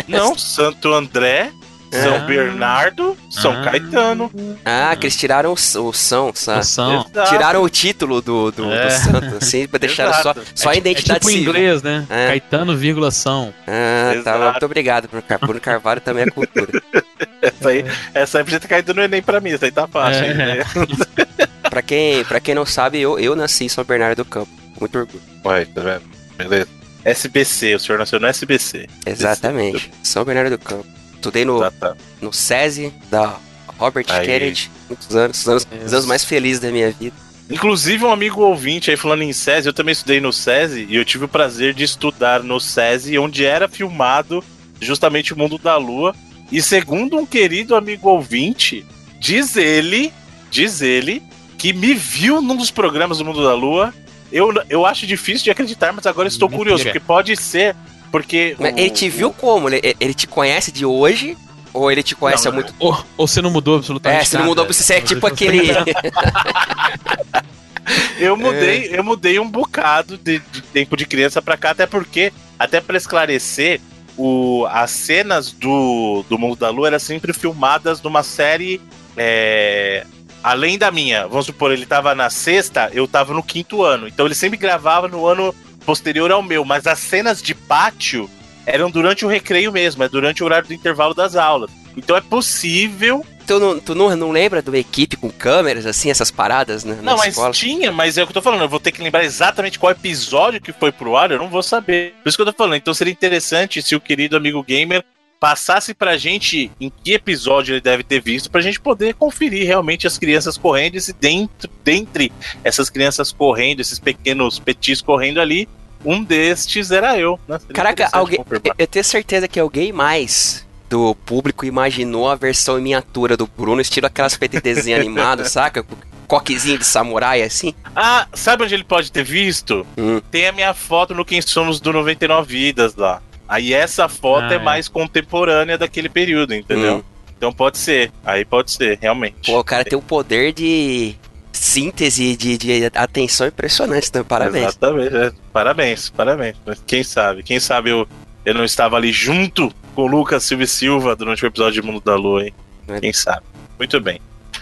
Não, *laughs* Santo André, São Ah. Bernardo, São Ah. Caetano. Ah, que eles tiraram o, o São, sabe? Ação. Exato. Tiraram o título do, do, É. do santo, assim, pra deixar só, só a É identidade tipo em civil. inglês, né? É. Caetano, vírgula, São. Ah, tá. Muito obrigado, Bruno Carvalho. Bruno Carvalho também é cultura. *laughs* Essa aí, essa aí podia ter caído no Enem pra mim, essa aí tá fácil. É. hein, né? *laughs* pra, quem, pra quem não sabe, eu, eu nasci em São Bernardo do Campo. Muito orgulho. Ué, tá? Beleza. SBC, o senhor nasceu no SBC. Exatamente. São Bernardo do Campo. Estudei no, Tá, tá. no SESI da Robert Aí. Kennedy. Muitos anos. Os anos, os anos mais felizes da minha vida. Inclusive, um amigo ouvinte aí falando em SESI, eu também estudei no SESI e eu tive o prazer de estudar no SESI, onde era filmado justamente o Mundo da Lua. E segundo um querido amigo ouvinte, diz ele, diz ele, que me viu num dos programas do Mundo da Lua. Eu, eu acho difícil de acreditar, mas agora estou Mentira. curioso, porque pode ser, porque... Mas o- ele te viu como? Ele, ele te conhece de hoje? Ou ele te conhece Não, há muito Ou, ou você não mudou absolutamente É, você não nada. mudou, você é tipo *laughs* aquele. *laughs* Eu É. mudei, eu mudei um bocado de, de tempo de criança pra cá, até porque, até pra esclarecer, o, as cenas do, do Mundo da Lua eram sempre filmadas numa série é, além da minha. Vamos supor, ele tava na sexta, eu tava no quinto ano. Então ele sempre gravava no ano posterior ao meu, mas as cenas de pátio eram durante o recreio mesmo, é durante o horário do intervalo das aulas. Então é possível tu não, tu não, não lembra de uma equipe com câmeras, assim, essas paradas né, Não, mas escola? tinha, mas é o que eu tô falando. Eu vou ter que lembrar exatamente qual episódio que foi pro ar, eu não vou saber. Por isso que eu tô falando. Então seria interessante se o querido amigo gamer passasse pra gente em que episódio ele deve ter visto, pra gente poder conferir realmente as crianças correndo e se dentro, dentre essas crianças correndo, esses pequenos petis correndo ali, um destes era eu. Né? Caraca, alguém, eu tenho certeza que alguém mais do público imaginou a versão em miniatura do Bruno, estilo aquelas PTTzinho *laughs* animado, saca? Coquezinho de samurai, assim. Ah, sabe onde ele pode ter visto? Hum. Tem a minha foto no Quem Somos do 99 Vidas lá. Aí essa foto Ah, é, é. mais contemporânea daquele período, entendeu? Hum. Então pode ser. Aí pode ser, realmente. Pô, o cara tem um poder de síntese, de, de atenção impressionante, então parabéns. Exatamente. é. Parabéns, parabéns. Mas quem sabe? Quem sabe eu, eu não estava ali junto com o Lucas Silva e Silva durante o episódio de Mundo da Lua, hein? É. Quem sabe? Muito bem.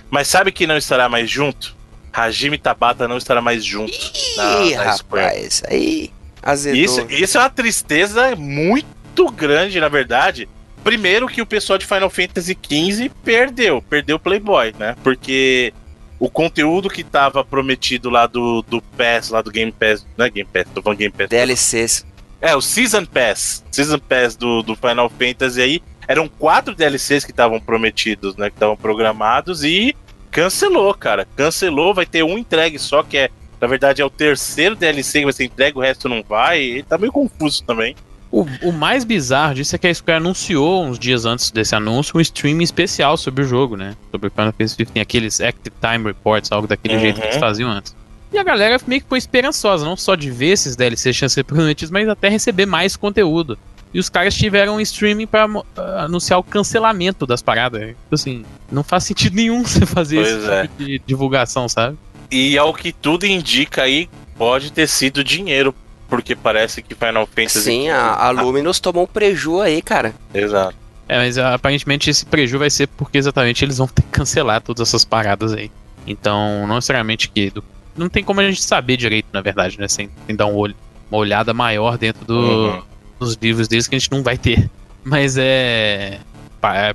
Mas sabe quem não estará mais junto? Hajime Tabata não estará mais junto. na- Ih, na Square. rapaz, aí azedou. Isso, isso é uma tristeza muito grande, na verdade. Primeiro que o pessoal de Final Fantasy XV perdeu, perdeu o Playboy, né? Porque o conteúdo que tava prometido lá do, do PASS, lá do Game Pass, não é Game Pass, tô falando Game Pass. DLCs. É, o Season Pass, Season Pass do, do Final Fantasy aí, eram quatro DLCs que estavam prometidos, né? Que estavam programados e cancelou, cara. Cancelou, vai ter um entregue só, que é, na verdade, é o terceiro DLC que vai ser entregue, o resto não vai. E tá meio confuso também. O O, mais bizarro disso é que a Square anunciou uns dias antes desse anúncio um streaming especial sobre o jogo, né? Sobre o Final Fantasy XV, aqueles Active Time Reports, algo daquele uhum. jeito que eles faziam antes. E a galera meio que foi esperançosa, não só de ver esses DLCs ser prometidos, mas até receber mais conteúdo. E os caras tiveram um streaming para uh, anunciar o cancelamento das paradas. Tipo assim, não faz sentido nenhum *laughs* você fazer pois esse é. tipo de divulgação, sabe? E ao que tudo indica aí, pode ter sido dinheiro. Porque parece que Final Fantasy. Sim, a, a Luminous tomou um preju aí, cara. Exato. É, mas aparentemente esse preju vai ser porque exatamente eles vão *laughs* ter que cancelar todas essas paradas aí. Então, não necessariamente que. Do, não tem como a gente saber direito, na verdade, né? Sem, sem dar um olho, uma olhada maior dentro do, uhum. dos livros deles que a gente não vai ter. *laughs* Mas é.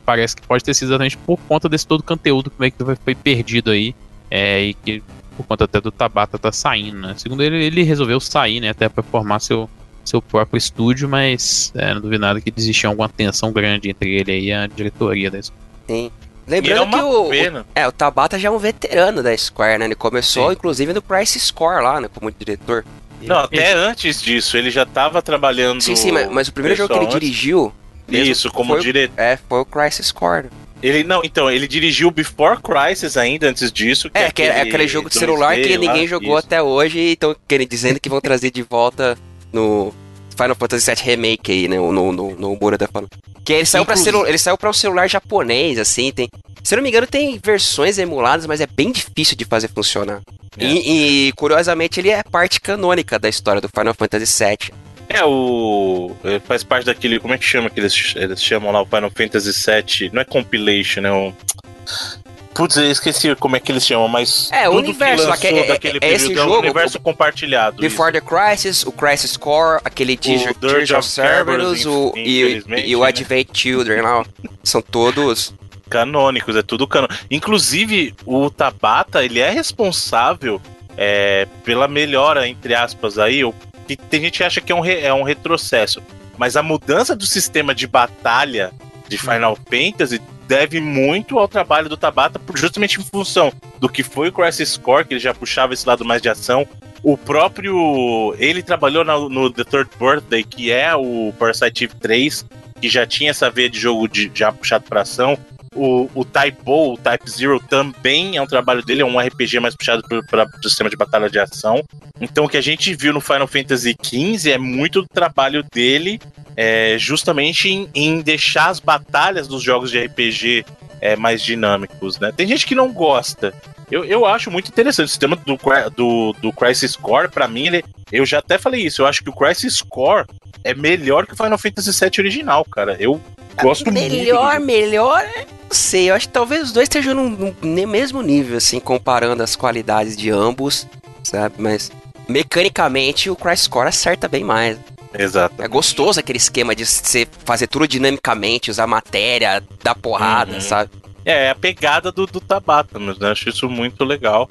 Parece que pode ter sido exatamente por conta desse todo conteúdo que foi perdido aí. É, e que por conta até do Tabata tá saindo, né? Segundo ele, ele resolveu sair, né? Até para formar seu, seu próprio estúdio, mas é, não duvido nada que existia alguma tensão grande entre ele e a diretoria da escola. Sim. Lembrando é que o, o, é, o Tabata já é um veterano da Square, né? Ele começou, Sim. inclusive, no Price Score lá, né? Como diretor. Não, até antes disso, ele já estava trabalhando. Sim, sim, mas, mas o primeiro jogo que ele dirigiu. Isso, como diretor. É, foi o Crisis Core. Ele não, então, ele dirigiu Before Crisis ainda antes disso. Que é, é, aquele, é aquele jogo de celular que ninguém jogou isso. até hoje, então querem dizendo que vão trazer de volta no Final Fantasy VII Remake aí, né? No, no, no Mura da Final. Que ele saiu, pra celu ele saiu pra um celular japonês, assim, tem. Se eu não me engano, tem versões emuladas, mas é bem difícil de fazer funcionar. É. E, e, curiosamente, ele é parte canônica da história do Final Fantasy VII. É, o. Faz parte daquele. Como é que chama que eles, eles chamam lá o Final Fantasy VII? Não é compilation, é um. Putz, eu esqueci como é que eles chamam, mas. É, o universo, lá, é, daquele é, é esse jogo. É o universo o, compartilhado. Before isso. the Crisis, o Crisis Core, aquele Tears, Tears of Cerberus o, e, e, o né? Advent Children lá. São todos. Canônicos, é tudo canônico. Inclusive, o Tabata, ele é responsável é, pela melhora, entre aspas, aí, ou que tem gente que acha que é um, re, é um retrocesso. Mas a mudança do sistema de batalha de Final Fantasy deve muito ao trabalho do Tabata, justamente em função do que foi o Crisis Core, que ele já puxava esse lado mais de ação. O próprio. Ele trabalhou no, no The Third Birthday, que é o Parasite Eve 3, que já tinha essa veia de jogo de, já puxado para ação. O, o Type O, o Type Zero, também é um trabalho dele, é um RPG mais puxado para o sistema de batalha de ação. Então, o que a gente viu no Final Fantasy XV é muito do trabalho dele, é, justamente em, em, deixar as batalhas dos jogos de RPG é, mais dinâmicos. Né? Tem gente que não gosta. Eu, eu acho muito interessante o sistema do, do, do Crisis Core, para mim, ele, eu já até falei isso, eu acho que o Crisis Core é melhor que o Final Fantasy VII original, cara. Eu gosto melhor, muito. Melhor, melhor, não sei. Eu acho que talvez os dois estejam no, no mesmo nível, assim, comparando as qualidades de ambos, sabe? Mas mecanicamente o Crisis Core acerta bem mais. Exato. É gostoso aquele esquema de você fazer tudo dinamicamente, usar matéria, dar porrada, uhum. sabe? É, é a pegada do, do Tabata, mas né? acho isso muito legal.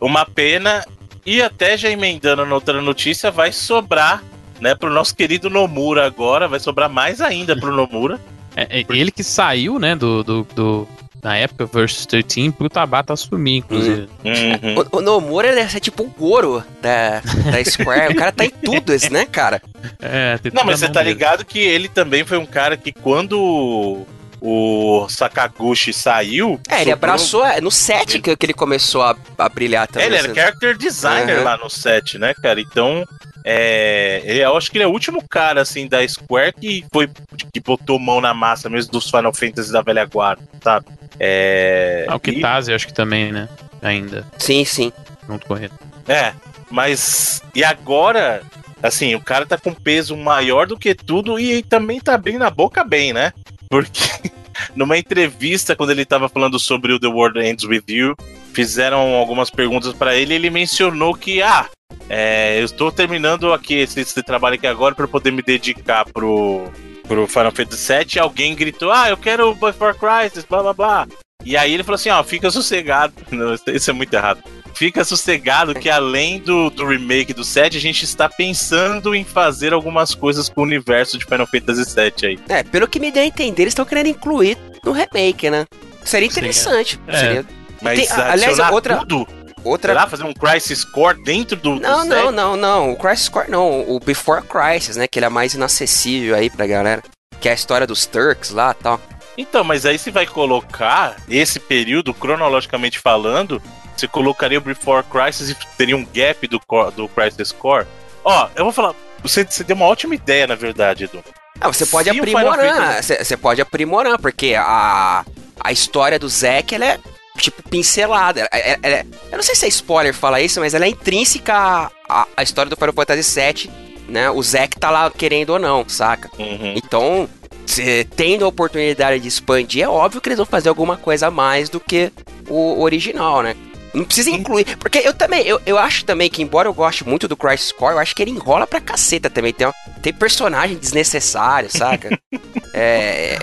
Uma pena, e até já emendando na outra notícia, vai sobrar né, pro nosso querido Nomura agora, vai sobrar mais ainda pro Nomura. *laughs* É, é ele que saiu, né, do, do, do na época, Versus 13, pro Tabata assumir, inclusive. Uhum. O, o, Nomura ele é tipo o Goro da, da Square. o cara tá em tudo, esse, né, cara? É, Não, mas você tá ligado que ele também foi um cara que quando o Sakaguchi saiu. É, ele abraçou. É, no set que, que ele começou a, a brilhar também. É, ele era assim. character designer uhum. lá no set, né, cara? Então. É, eu acho que ele é o último cara assim da Square que foi que botou mão na massa mesmo dos Final Fantasy da velha guarda, sabe? É, ah, o Kitase, e... acho que também, né? Ainda. Sim, sim. Junto com ele. É, mas e agora, assim, o cara tá com peso maior do que tudo e também tá abrindo a boca bem, né? Porque *laughs* numa entrevista, quando ele estava falando sobre o The World Ends With You, fizeram algumas perguntas para ele e ele mencionou que, ah, é, eu estou terminando aqui esse, esse trabalho aqui agora para poder me dedicar pro, pro Final Fantasy VII. Alguém gritou, ah, eu quero Before Crisis, blá blá blá. E aí ele falou assim, ó, fica sossegado. *laughs* Não, isso é muito errado fica sossegado que além do, do remake do 7, a gente está pensando em fazer algumas coisas com o universo de Final Fantasy VII aí. É, pelo que me deu a entender, eles estão querendo incluir no remake, né? Seria interessante. Sim, é. Seria... Mas Tem, aliás, outra, tudo outra. Será fazer um Crisis Core dentro do. Não, do não, não, não. O Crisis Core não. O Before Crisis, né? Que ele é mais inacessível aí pra galera. Que é a história dos Turks lá e tal. Então, mas aí você vai colocar esse período, cronologicamente falando, você colocaria o Before Crisis e teria um gap do, do Crisis Core. Ó, eu vou falar. Você, você deu uma ótima ideia, na verdade, Edu. Ah, você pode Se aprimorar. Você você pode aprimorar, porque a, a história do Zack, ela é, tipo, pincelada. Ela- ela- ela é- eu não sei se é spoiler falar isso, mas ela é intrínseca à, à- à história do Final Fantasy VII, né? O Zack tá lá querendo ou não, saca? Uhum. Então, cê tendo a oportunidade de expandir, é óbvio que eles vão fazer alguma coisa a mais do que o original, né? Não precisa incluir. Porque eu também, eu, eu acho também que, embora eu goste muito do Crisis Core, eu acho que ele enrola pra caceta também. Tem, tem personagem desnecessário, saca? *laughs* é.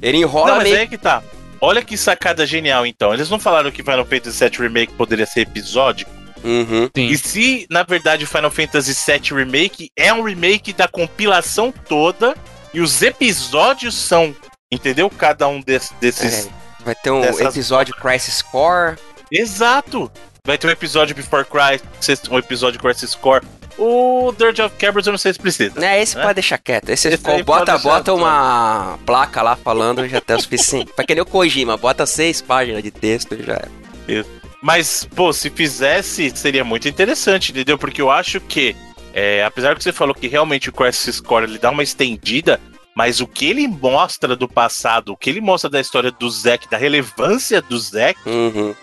Ele enrola Não, mas meio. aí é que tá. Olha que sacada genial, então. Eles não falaram que Final Fantasy VII Remake poderia ser episódico? Uhum. Sim. E se, na verdade, Final Fantasy VII Remake é um remake da compilação toda e os episódios são, entendeu? Cada um des- desses. É, vai ter um dessas- episódio Crisis Core. Exato! Vai ter um episódio Before Crisis, um episódio Crisis Core. O Dirge of Cameras eu não sei se precisa. Né, esse É? pode deixar quieto. Esse, Esse pode bota, bota uma placa lá falando já tá o suficiente. Pra que nem o Kojima, bota seis páginas de texto e já é. Mas, pô, se fizesse, seria muito interessante, entendeu? Porque eu acho que, é, apesar que você falou que realmente o Crisis Core ele dá uma estendida, mas o que ele mostra do passado, o que ele mostra da história do Zack, da relevância do Zack, Uhum.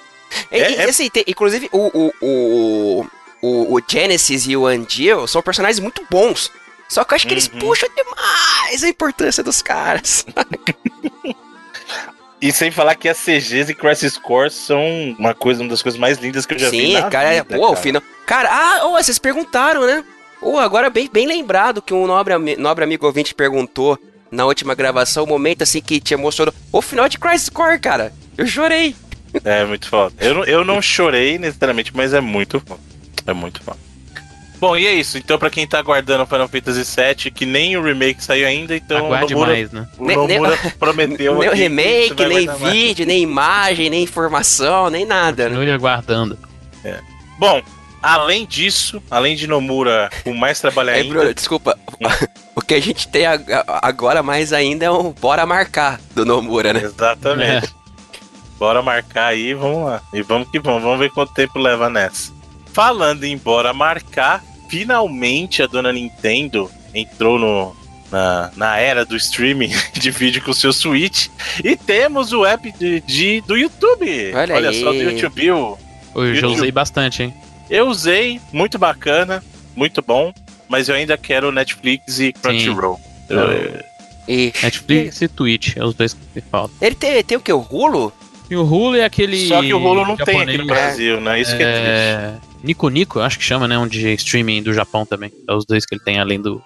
É- e, é- assim, tem- inclusive o, o, o, o, o Genesis e o Andiel são personagens muito bons. Só que eu acho que eles Uhum. puxam demais a importância dos caras. *laughs* e sem falar que as CGs e Crisis Core são uma coisa, uma das coisas mais lindas que eu já vi Sim, cara, vida, pô, o cara. final. Cara, ah, ô, vocês perguntaram, né? Ô, agora bem, bem lembrado que um nobre, nobre amigo ouvinte perguntou na última gravação, o momento assim que te emocionou. O final de Crisis Core, cara. Eu chorei. É muito foda. Eu, eu não chorei necessariamente, mas é muito foda. É muito foda. Bom, e é isso. Então, pra quem tá aguardando o Final Fantasy VII, que nem o remake saiu ainda, então Aguarde o Nomura, mais, né? o Nem- Nomura prometeu. nem remake, nem aguardar mais. vídeo, nem imagem, nem informação, nem nada, né? Continue aguardando. Bom, além disso, além de Nomura com mais trabalho *laughs* Ei, ainda. Bruno, desculpa. *laughs* O que a gente tem ag- agora mais ainda é um bora marcar do Nomura, né? Exatamente. Bora marcar aí, vamos lá. E vamos que vamos, vamos ver quanto tempo leva nessa. Falando em bora marcar, finalmente a dona Nintendo entrou no, na, na era do streaming *laughs* de vídeo com o seu Switch. E temos o app de, de- do YouTube. Olha aí. só, do YouTube. Eu já Eu- usei bastante, hein? Eu usei, muito bacana, muito bom. Mas eu ainda quero Netflix e Crunchyroll. Eu- E Netflix e Twitch, é os dois que faltam. ele tem, tem o que? O Hulu? E o Hulu é aquele. Só que o rolo não tem aqui japonês, no Brasil, né? Isso que é triste. Nico Nico, eu acho que chama, né? Um de streaming do Japão também. É os dois que ele tem além do.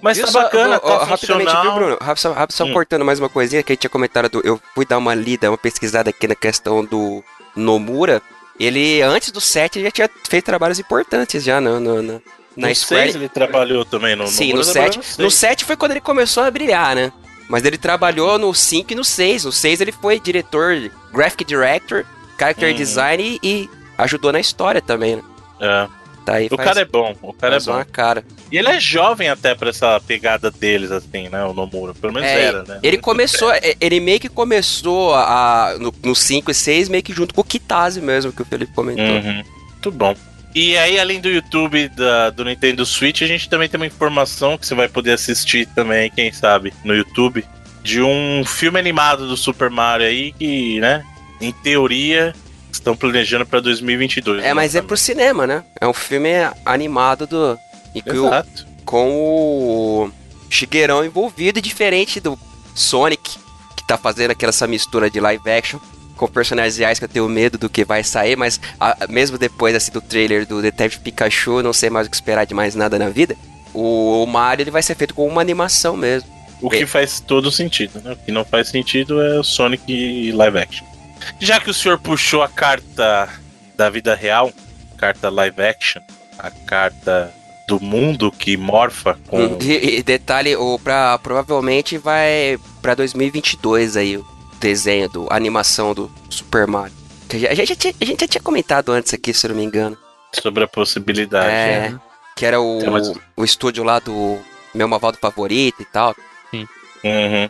Mas tá só- bacana, ó, ó, tá Rapidamente, viu. Bruno? Rápido, só, rápido, só Hum. cortando mais uma coisinha que a gente tinha comentado. Do, eu fui dar uma lida, uma pesquisada aqui na questão do Nomura. Ele, antes do 7, já tinha feito trabalhos importantes já no, no, no- na no Square. 6 ele trabalhou também, no Sim, no no Muro 7. trabalhou No seis. 7 foi quando ele começou a brilhar, né? Mas ele trabalhou no 5 e no 6. No 6 ele foi diretor, graphic director, character Uhum. design e, e ajudou na história também, né? É. Tá aí, O cara é bom, o cara é bom. uma cara. E ele é jovem até pra essa pegada deles, assim, né? O Nomura. Pelo menos É, era, né? Ele começou, é, ele meio que começou a, no, no 5 e 6, meio que junto com o Kitase mesmo, que o Felipe comentou. Uhum. Muito bom. E aí, além do YouTube da, do Nintendo Switch, a gente também tem uma informação que você vai poder assistir também, quem sabe, no YouTube, de um filme animado do Super Mario aí que, né, em teoria, estão planejando pra 2022. É, mas é pro cinema, né? É um filme animado do. E que o, Exato. com o Shigeru envolvido, diferente do Sonic, que tá fazendo aquela essa mistura de live action com personagens reais que eu tenho medo do que vai sair, mas a- mesmo depois assim, do trailer do Detective Pikachu, não sei mais o que esperar de mais nada na vida. O, o Mario ele vai ser feito com uma animação mesmo. O que faz todo sentido, né? O que não faz sentido é o Sonic e live action. Já que o senhor puxou a carta da vida real, carta live action, a carta do mundo que morfa com. E, detalhe, o pra, provavelmente vai pra 2022 aí o desenho do a animação do Super Mario. A gente, a, gente, já tinha- a gente já tinha comentado antes aqui, se eu não me engano. Sobre a possibilidade. É, que era o, mais- o estúdio lá do meu malvado favorito e tal. Uhum.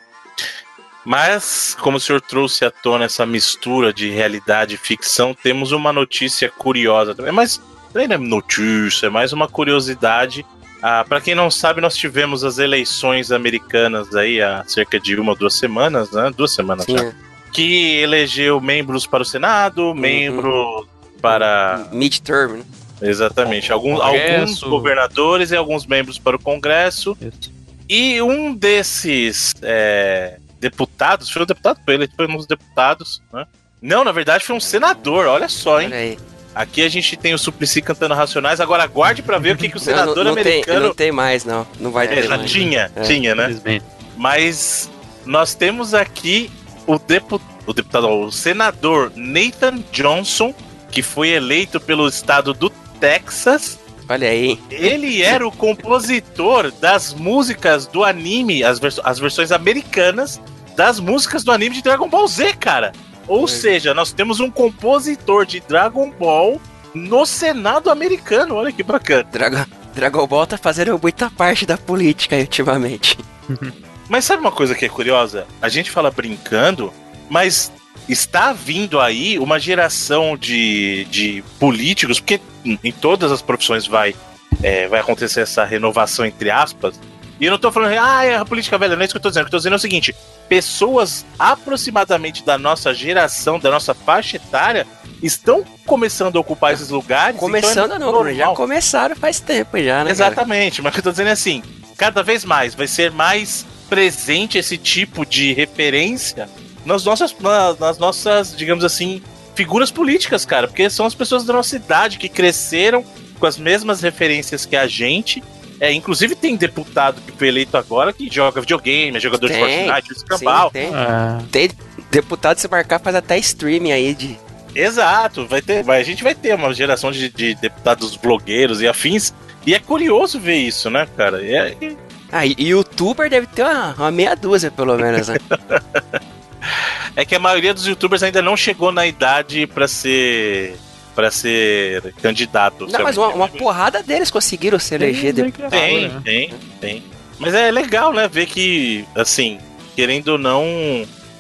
Mas, como o senhor trouxe à tona essa mistura de realidade e ficção, temos uma notícia curiosa também. Mas nem é notícia, é mais uma curiosidade. Ah, Para quem não sabe, nós tivemos as eleições americanas aí há cerca de uma ou duas semanas, né? Duas semanas já. Tinha Que elegeu membros para o Senado, membros para. midterm, né? Exatamente. Alguns, alguns governadores e alguns membros para o Congresso. Isso. E um desses é, deputados, foi um deputado? Foi ele foi um dos deputados, né? Não, na verdade foi um senador, olha só, hein? Olha aí. Aqui a gente tem o Suplicy cantando Racionais, agora aguarde pra ver o que, que o Não, senador não, não tem, americano... não tem mais, não. Não vai É, ter já mais. tinha, É. tinha, né? Infelizmente. Mas nós temos aqui o, depu o deputado, o senador Nathan Johnson, que foi eleito pelo estado do Texas. Olha aí. Ele era o compositor das músicas do anime, as, vers- as versões americanas das músicas do anime de Dragon Ball Z, cara. Ou É. seja, nós temos um compositor de Dragon Ball no Senado americano. Olha que bacana. Dragon, Dragon Ball tá fazendo muita parte da política aí ultimamente. *laughs* Mas sabe uma coisa que é curiosa? A gente fala brincando, mas está vindo aí uma geração de, de políticos, porque em em todas as profissões vai, é, vai acontecer essa renovação, entre aspas. E eu não tô falando, ah, é a política velha, não é isso que eu tô dizendo. O que eu tô dizendo é o seguinte: pessoas aproximadamente da nossa geração, da nossa faixa etária, estão começando a ocupar esses lugares. então é Começando não, Bruno, já normal. começaram faz tempo já, né? cara? Exatamente, mas o que eu tô dizendo é assim, cada vez mais vai ser mais presente esse tipo de referência nas nossas, na- nas nossas, digamos assim, figuras políticas, cara, porque são as pessoas da nossa idade que cresceram com as mesmas referências que a gente. É, inclusive tem deputado que foi eleito agora que joga videogame, é jogador de Tem, Fortnite, o Sim, escambau. tem. Ah, Tem deputado se marcar faz até streaming aí de. Exato, vai ter, vai, a gente vai ter uma geração de, de deputados blogueiros e afins. E é curioso ver isso, né, cara? E é- Ah, e youtuber deve ter uma, uma meia dúzia, pelo menos, né? *laughs* É que a maioria dos youtubers ainda não chegou na idade pra ser para ser candidato. Não, mas uma, uma porrada deles conseguiram se eleger Tem, deputado. tem, né? tem, tem. Mas é legal, né, ver que assim, querendo ou não,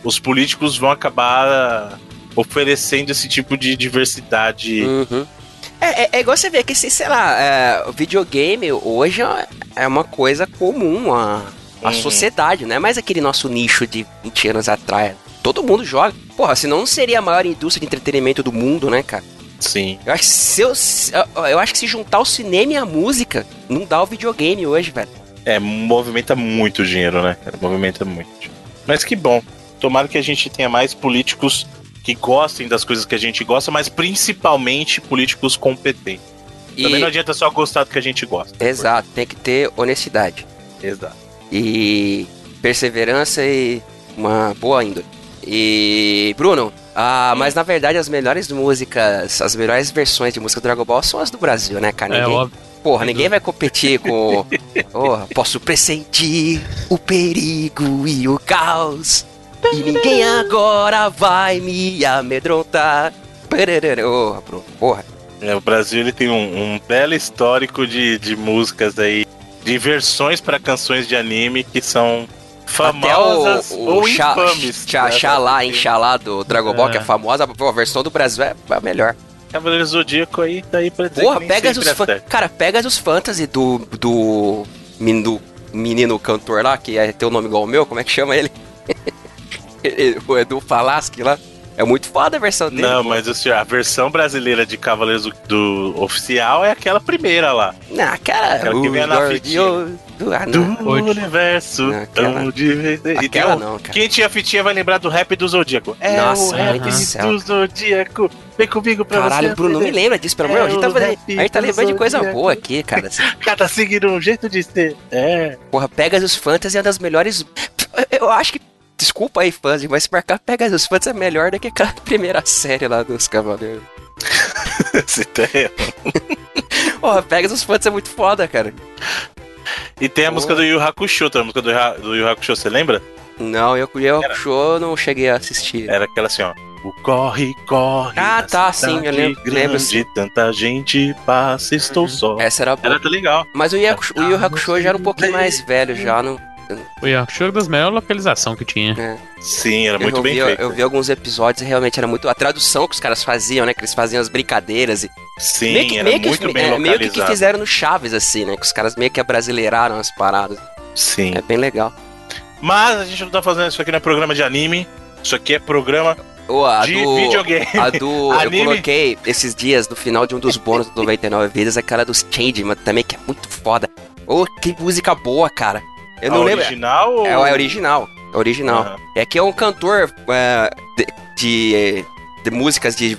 os políticos vão acabar oferecendo esse tipo de diversidade. Uhum. É, é, é igual você ver que, assim, sei lá, é, o videogame hoje é- é uma coisa comum à, à Uhum. sociedade, não é mais aquele nosso nicho de 20 anos atrás. Todo mundo joga. Porra, senão não seria a maior indústria de entretenimento do mundo, né, cara? Sim. Eu acho que se, eu, eu- acho que se juntar o cinema e a música, não dá o videogame hoje, velho. É, movimenta muito dinheiro, né? Movimenta muito. Mas que bom. Tomara que a gente tenha mais políticos que gostem das coisas que a gente gosta, mas principalmente políticos competentes. E- Também não adianta só gostar do que a gente gosta. Exato, tem que ter honestidade. Exato. e perseverança e uma boa índole. E Bruno, ah, mas na verdade as melhores músicas, as melhores versões de música do Dragon Ball são as do Brasil, né, cara? é Ninguém, óbvio. porra, ninguém vai competir com. *laughs* Porra, posso pressentir o perigo e o caos. E ninguém agora vai me amedrontar. Bruno, porra. É, o Brasil ele tem um, um belo histórico de, de músicas aí, de versões para canções de anime que são famosas Até o, ou o Xa- infames. Xa- né? Xalá, Inxalá do Dragon Ball, É. que é famosa, pô, a versão do Brasil é a melhor. Cavaleiro Zodíaco aí tá aí pra dizer Porra, que nem pega sempre os fan... é. Cara, pega os fantasy do. do. do menino cantor lá, que é teu nome igual ao meu, como é que chama *laughs* ele? o Edu Falaschi lá. É muito foda a versão dele. Não, mas o senhor, a versão brasileira de Cavaleiros do, do oficial é aquela primeira lá. Não, aquela. Aquela que o vem na Guardião do. Ah, Do não. Pode. universo Não, aquela- tão tem Aquela um- não, cara. Quem tinha fitinha vai lembrar do rap do Zodíaco. É Nossa, o rap do céu. Zodíaco. Vem comigo pra Caralho, você. Bruno, não me lembra disso, pelo amor de Deus. A gente tá, É o fazendo- a gente tá do lembrando de coisa boa aqui, cara. *laughs* Cada signo um jeito de ser. É. Porra, Pegasus Fantasy é uma das melhores. Eu acho que. Desculpa aí, fãs, mas se marcar Pegasus Fantasy é melhor do que aquela *laughs* primeira série lá dos Cavaleiros. *laughs* Essa ideia. Porra, Pegasus Fantasy é muito foda, cara. E tem a Boa. música do Yu Hakusho, tem a música do Yu, do Yu Hakusho, você lembra? Não, eu eu show não cheguei a assistir. Era aquela assim, ó. O corre, corre. Ah, tá, sim, eu lembro- Grande, lembro, sim. tanta gente passa, estou só. Essa era boa. Era até legal. Mas o Yu Hakusho- o Yu Hakusho já era um pouquinho mais velho já, não... O Yakusho era das melhores localizações que tinha. né? Sim, era muito eu bem vi, feito. Eu vi alguns episódios e realmente era muito... A tradução que os caras faziam, né? Que eles faziam as brincadeiras e... Sim, meio que, era meio que, muito bem é, localizado. meio que, que fizeram no Chaves, assim, né? Que os caras meio que abrasileiraram as paradas. Sim. É bem legal. Mas a gente não tá fazendo isso aqui não é programa de anime. Isso aqui é programa a de do... videogame. A do. eu Anime. coloquei esses dias no final de um dos bônus do 99 Vidas, aquela dos Changeman também, que é muito foda. Ô, que música boa, cara. Eu não A lembro. original ou... É, é original. É original. Aham. É que é um cantor é, de, de, de músicas de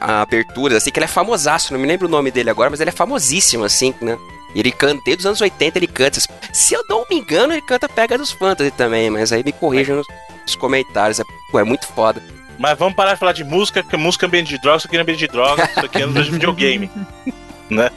aberturas, assim, que ele é famosaço. Não me lembro o nome dele agora, mas ele é famosíssimo, assim, né? Ele canta, desde os anos 80 ele canta. Se eu não me engano, ele canta Pega dos Fantasy também, mas aí me corrijam nos, nos comentários. É, pô, é muito foda. Mas vamos parar de falar de música, porque música é ambiente de droga, isso aqui não é ambiente de droga, isso aqui é ambiente de videogame. *laughs* né?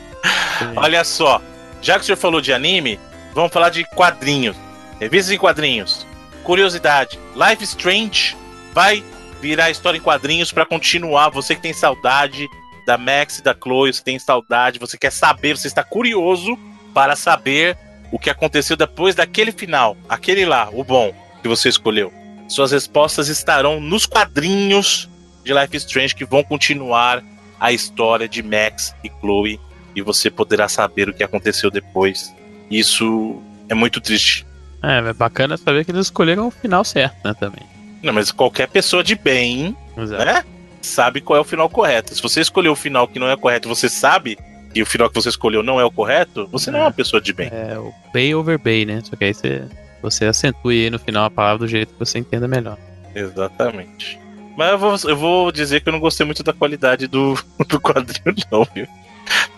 Olha só, já que o senhor falou de anime, vamos falar de quadrinhos. Revistas em quadrinhos. Curiosidade: Life Strange vai virar história em quadrinhos pra continuar. Você que tem saudade da Max e da Chloe, você tem saudade, você quer saber, você está curioso para saber o que aconteceu depois daquele final, aquele lá, o bom que você escolheu. Suas respostas estarão nos quadrinhos de Life is Strange que vão continuar a história de Max e Chloe e você poderá saber o que aconteceu depois. Isso é muito triste. É, é bacana saber que eles escolheram o final certo, né, também. Não, mas qualquer pessoa de bem, Exato. né, sabe qual é o final correto. Se você escolheu o final que não é correto, você sabe que o final que você escolheu não é o correto, você não é uma pessoa de bem. É o Bay over Bay, né? Só que aí você, você acentua aí no final a palavra do jeito que você entenda melhor. Exatamente. Mas eu vou, eu vou dizer que eu não gostei muito da qualidade do, *laughs* do quadrinho, não, viu?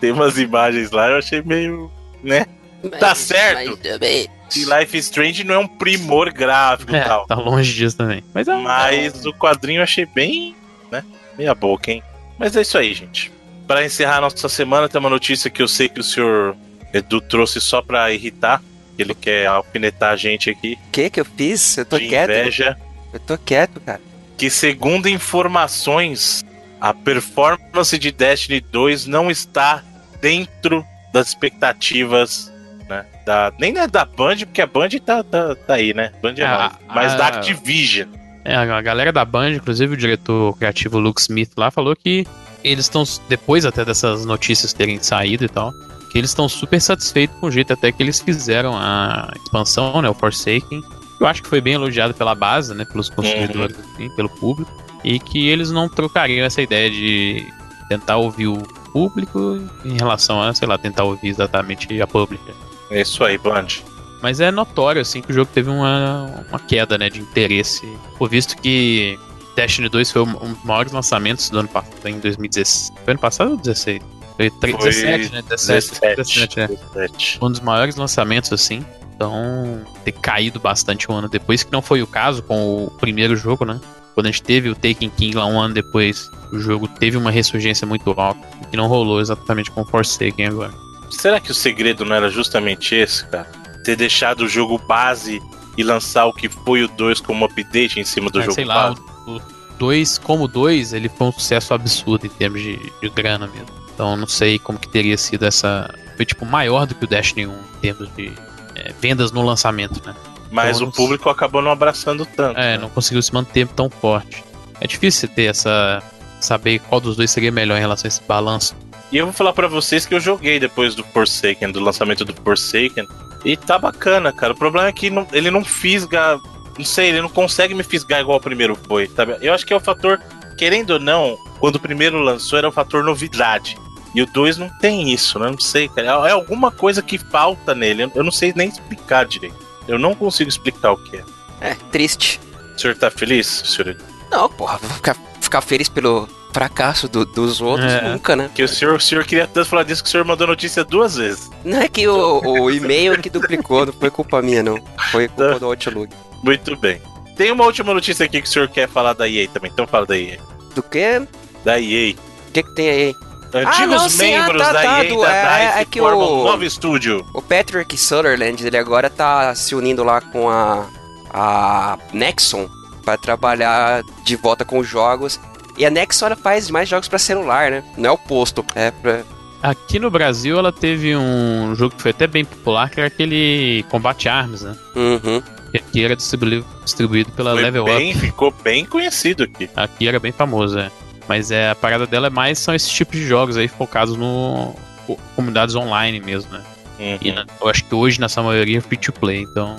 Tem umas imagens lá, eu achei meio. né? Tá certo. também. E Life is Strange não é um primor gráfico e É, tal. tá longe disso também. Mas é Mas o quadrinho eu achei bem, né? Meia boca, hein? Mas é isso aí, gente. Pra encerrar a nossa semana, tem uma notícia que eu sei que o senhor Edu trouxe só pra irritar. Ele quer alfinetar a gente aqui O que que eu fiz? Eu tô de quieto. inveja. Eu tô quieto, cara. Que segundo informações, a performance de Destiny 2 não está dentro das expectativas, né? Da, nem é da Band, porque a Band tá, tá, tá aí, né? Band é É. Mas a- da Activision. É, a galera da Band, inclusive o diretor criativo Luke Smith lá, falou que eles estão, depois até dessas notícias terem saído e tal, que eles estão super satisfeitos com o jeito até que eles fizeram a expansão, né, o Forsaken. Eu acho que foi bem elogiado pela base, né, pelos consumidores, assim, pelo público, e que eles não trocariam essa ideia de tentar ouvir o público em relação a, sei lá, tentar ouvir exatamente a publisher. É isso aí, Band. Mas é notório, assim, que o jogo teve uma, uma queda, né, de interesse. Por visto que Destiny 2 foi um dos maiores lançamentos do ano passado, em 2016. Foi ano passado ou 16? Foi, tre- Foi 17, né? 17, 17, é. 17. Um dos maiores lançamentos, assim. Então, ter caído bastante um ano depois, que não foi o caso com o primeiro jogo, né? Quando a gente teve o Taken King lá um ano depois, o jogo teve uma ressurgência muito alta, que não rolou exatamente com o Forsaken agora. Será que o segredo não era justamente esse, cara? Ter deixado o jogo base e lançar o que foi o 2 como update em cima do É, jogo sei lá, base? o 2 como 2, ele foi um sucesso absurdo em termos de, de grana mesmo. Então não sei como que teria sido essa. Foi tipo maior do que o Destiny 1 em termos de é, vendas no lançamento, né? Mas Então, o público acabou não abraçando tanto. É, né? não conseguiu se manter tão forte. É difícil ter essa. saber qual dos dois seria melhor em relação a esse balanço. E eu vou falar pra vocês que eu joguei depois do Forsaken, do lançamento do Forsaken. E tá bacana, cara. O problema é que não- ele não fisga. Não sei, ele não consegue me fisgar igual o primeiro foi, sabe? Eu acho que é o fator, querendo ou não, quando o primeiro lançou era o fator novidade. E o 2 não tem isso, né? Não sei, cara. É alguma coisa que falta nele. Eu não sei nem explicar direito. Eu não consigo explicar o que é. É, triste. O senhor tá feliz, senhor? Não, porra, vou ficar, ficar feliz pelo fracasso do- dos outros É. nunca, né? Que o senhor, o senhor queria tanto falar disso que o senhor mandou notícia duas vezes. Não é que o, o e-mail que duplicou, não foi culpa minha, não. Foi culpa do Outlook. Muito bem. Tem uma última notícia aqui que o senhor quer falar da EA também, então fala da EA. Do quê? Da EA. O que que tem aí? Antigos Ah, não, sim, ah, membros tá, da tá, EA do- da é- DICE é que formam o- um novo estúdio. O Patrick Sutherland, ele agora tá se unindo lá com a, a Nexon pra trabalhar de volta com os jogos. E a Nexon faz mais jogos para celular, né? Não é o posto, é pra... Aqui no Brasil ela teve um jogo que foi até bem popular, que era aquele Combate Arms, né? Uhum. Que aqui era distribuído, distribuído pela Foi Level bem, Up. Ficou bem conhecido aqui. Aqui era bem famoso, é. Mas é, a parada dela é mais são esses tipos de jogos aí focados no co- comunidades online mesmo, né? Uhum. E na- eu acho que hoje nessa maioria é free to play, então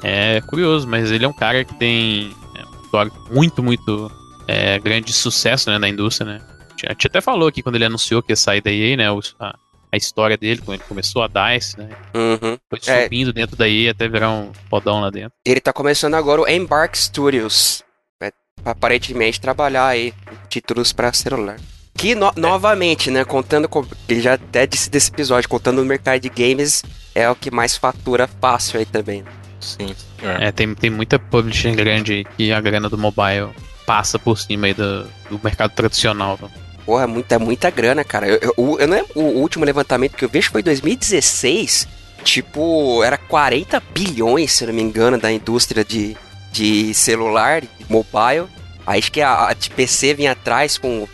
é curioso, mas ele é um cara que tem é, um histórico muito, muito é, grande de sucesso né, na indústria, né? A gente até falou aqui quando ele anunciou que ia sair da EA, né? A, a história dele, quando ele começou a DICE, né? Uhum. Foi É. subindo dentro da EA até virar um fodão lá dentro. Ele tá começando agora o Embark Studios. Vai aparentemente trabalhar aí títulos para celular. Que no- novamente, né, contando com. Ele já até disse desse episódio, contando no mercado de games, é o que mais fatura fácil aí também. né? Sim. É. É, tem, tem muita publisher grande aí que a grana do mobile passa por cima aí do, do mercado tradicional. Porra, é muita, muita grana, cara. Eu, eu, eu não lembro, o último levantamento que eu vejo foi em 2016. Tipo, era 40 bilhões, se não me engano, da indústria de, de celular, mobile. Aí acho que a, a de PC vinha atrás com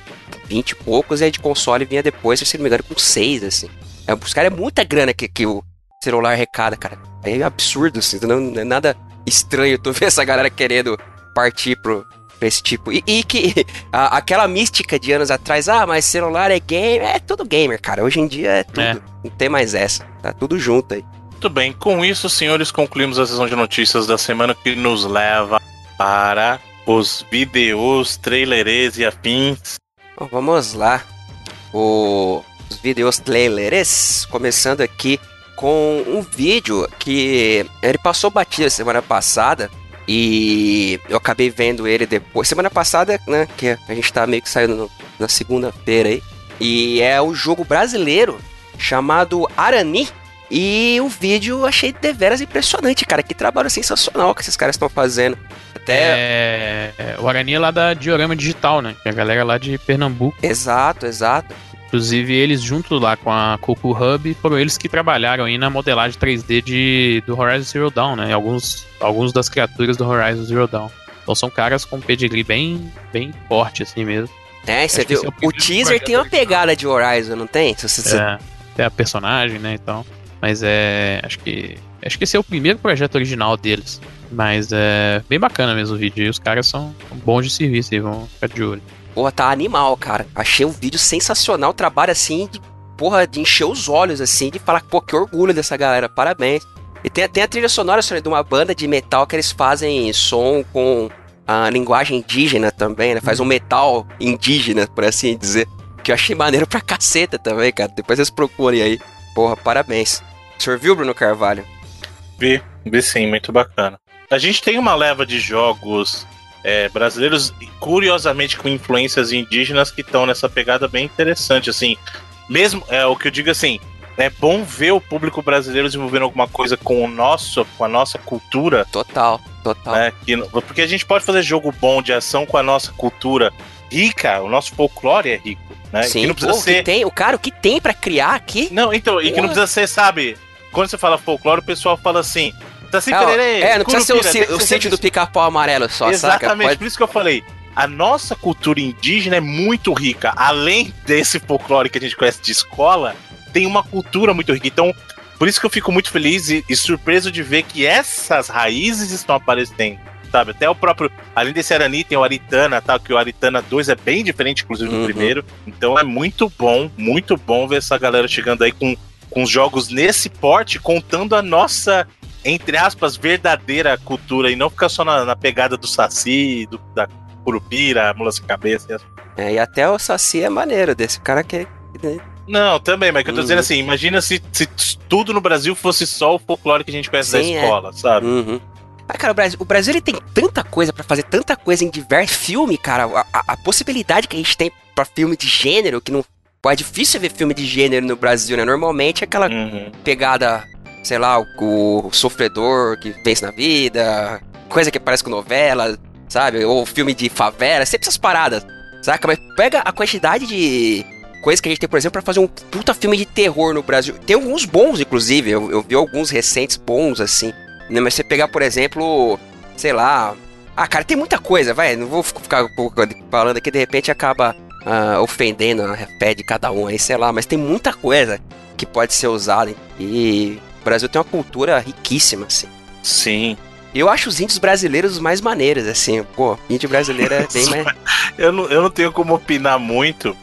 20 e poucos e a de console vinha depois, se não me engano, com 6, assim. É, os caras é muita grana que, que o celular arrecada, cara. É absurdo, assim. Não, não é nada estranho tu *laughs* ver essa galera querendo partir pro, pra esse tipo. E, e que *laughs* a- aquela mística de anos atrás, ah, mas celular é game, é tudo gamer, cara. Hoje em dia é tudo. É. Não tem mais essa. Tá tudo junto aí. Muito bem, com isso, senhores, concluímos a sessão de notícias da semana que nos leva para os vídeos, trailers e afins. Bom, vamos lá. O, os vídeos trailers, começando aqui com um vídeo que ele passou batida semana passada e eu acabei vendo ele depois. Semana passada, né, que a gente tá meio que saindo no- na segunda-feira aí. E é um jogo brasileiro chamado Arani. E o vídeo eu achei deveras impressionante, cara. Que trabalho sensacional que esses caras estão fazendo. Até. É, é, o Arani é lá da Diorama Digital, né? Que é a galera lá de Pernambuco. Exato, exato. Inclusive, eles, junto lá com a Coco Hub, foram eles que trabalharam aí na modelagem 3D de, do Horizon Zero Dawn, né? Alguns, alguns das criaturas do Horizon Zero Dawn. Então são caras com pedigree bem, bem forte, assim mesmo. É, você Acho viu? é o o teaser tem uma pegada de Horizon, não tem? Se você- É, a personagem, né? Então. Mas é. Acho que. Acho que esse é o primeiro projeto original deles. Mas é bem bacana mesmo o vídeo. E os caras são bons de serviço e vão ficar de olho. Porra, tá animal, cara. Achei o vídeo sensacional. Trabalho assim, de, porra, de encher os olhos, assim, de falar, pô, que orgulho dessa galera, parabéns. E tem, tem a trilha sonora Sônia, de uma banda de metal que eles fazem som com a linguagem indígena também, né? Faz um metal indígena, por assim dizer. Que eu achei maneiro pra caceta também, cara. Depois vocês procurem aí. Porra, parabéns. O senhor viu, Bruno Carvalho? Vi, vi sim, muito bacana. A gente tem uma leva de jogos é, brasileiros, curiosamente com influências indígenas, que estão nessa pegada bem interessante, assim. Mesmo, é o que eu digo assim, é bom ver o público brasileiro desenvolvendo alguma coisa com o nosso, com a nossa cultura, Total, total. né? Que, porque a gente pode fazer jogo bom de ação com a nossa cultura rica, o nosso folclore é rico, né? Sim, não precisa pô, ser tem, o cara, o que tem pra criar aqui? não, então, e que Porra. não precisa ser, sabe? Quando você fala folclore, o pessoal fala assim. Saci É, Pererê, é, não precisa ser o, o sítio do pica-pau amarelo só, saca? Exatamente, Pode- por isso que eu falei. A nossa cultura indígena é muito rica. Além desse folclore que a gente conhece de escola, tem uma cultura muito rica. Então, por isso que eu fico muito feliz e, e surpreso de ver que essas raízes estão aparecendo. Sabe? Até o próprio. Além desse Arani, tem o Aritana, tal, que o Aritana 2 é bem diferente, inclusive, do Uhum. primeiro. Então é muito bom, muito bom ver essa galera chegando aí com, com jogos nesse porte, contando a nossa, entre aspas, verdadeira cultura e não ficar só na, na pegada do Saci, do, da Curupira, Mula Sem Cabeça. e as- É, e até o Saci é maneiro desse cara que. que- Não, também, mas que eu tô Uhum. dizendo assim, imagina se, se tudo no Brasil fosse só o folclore que a gente conhece Sim, da é. escola, sabe? Uhum. Cara, o Brasil, o Brasil ele tem tanta coisa pra fazer, tanta coisa em diversos filme, cara. A, a- a possibilidade que a gente tem pra filme de gênero, que não. Pô, é difícil ver filme de gênero no Brasil, né? Normalmente é aquela Uhum. pegada, sei lá, o, o sofredor que vence na vida, coisa que parece com novela, sabe? Ou filme de favela, sempre essas paradas, saca? Mas pega a quantidade de coisas que a gente tem, por exemplo, pra fazer um puta filme de terror no Brasil. Tem alguns bons, inclusive, eu, eu vi alguns recentes bons, assim. né? Mas você pegar, por exemplo, sei lá, Ah, cara, tem muita coisa, vai. Não vou ficar falando aqui, de repente acaba uh, ofendendo a fé de cada um aí, sei lá. Mas tem muita coisa que pode ser usada. E o Brasil tem uma cultura riquíssima, assim. Sim. Eu acho os índios brasileiros os mais maneiros, assim. Pô, índio brasileiro é bem *laughs* mais. eu, não, eu não tenho como opinar muito.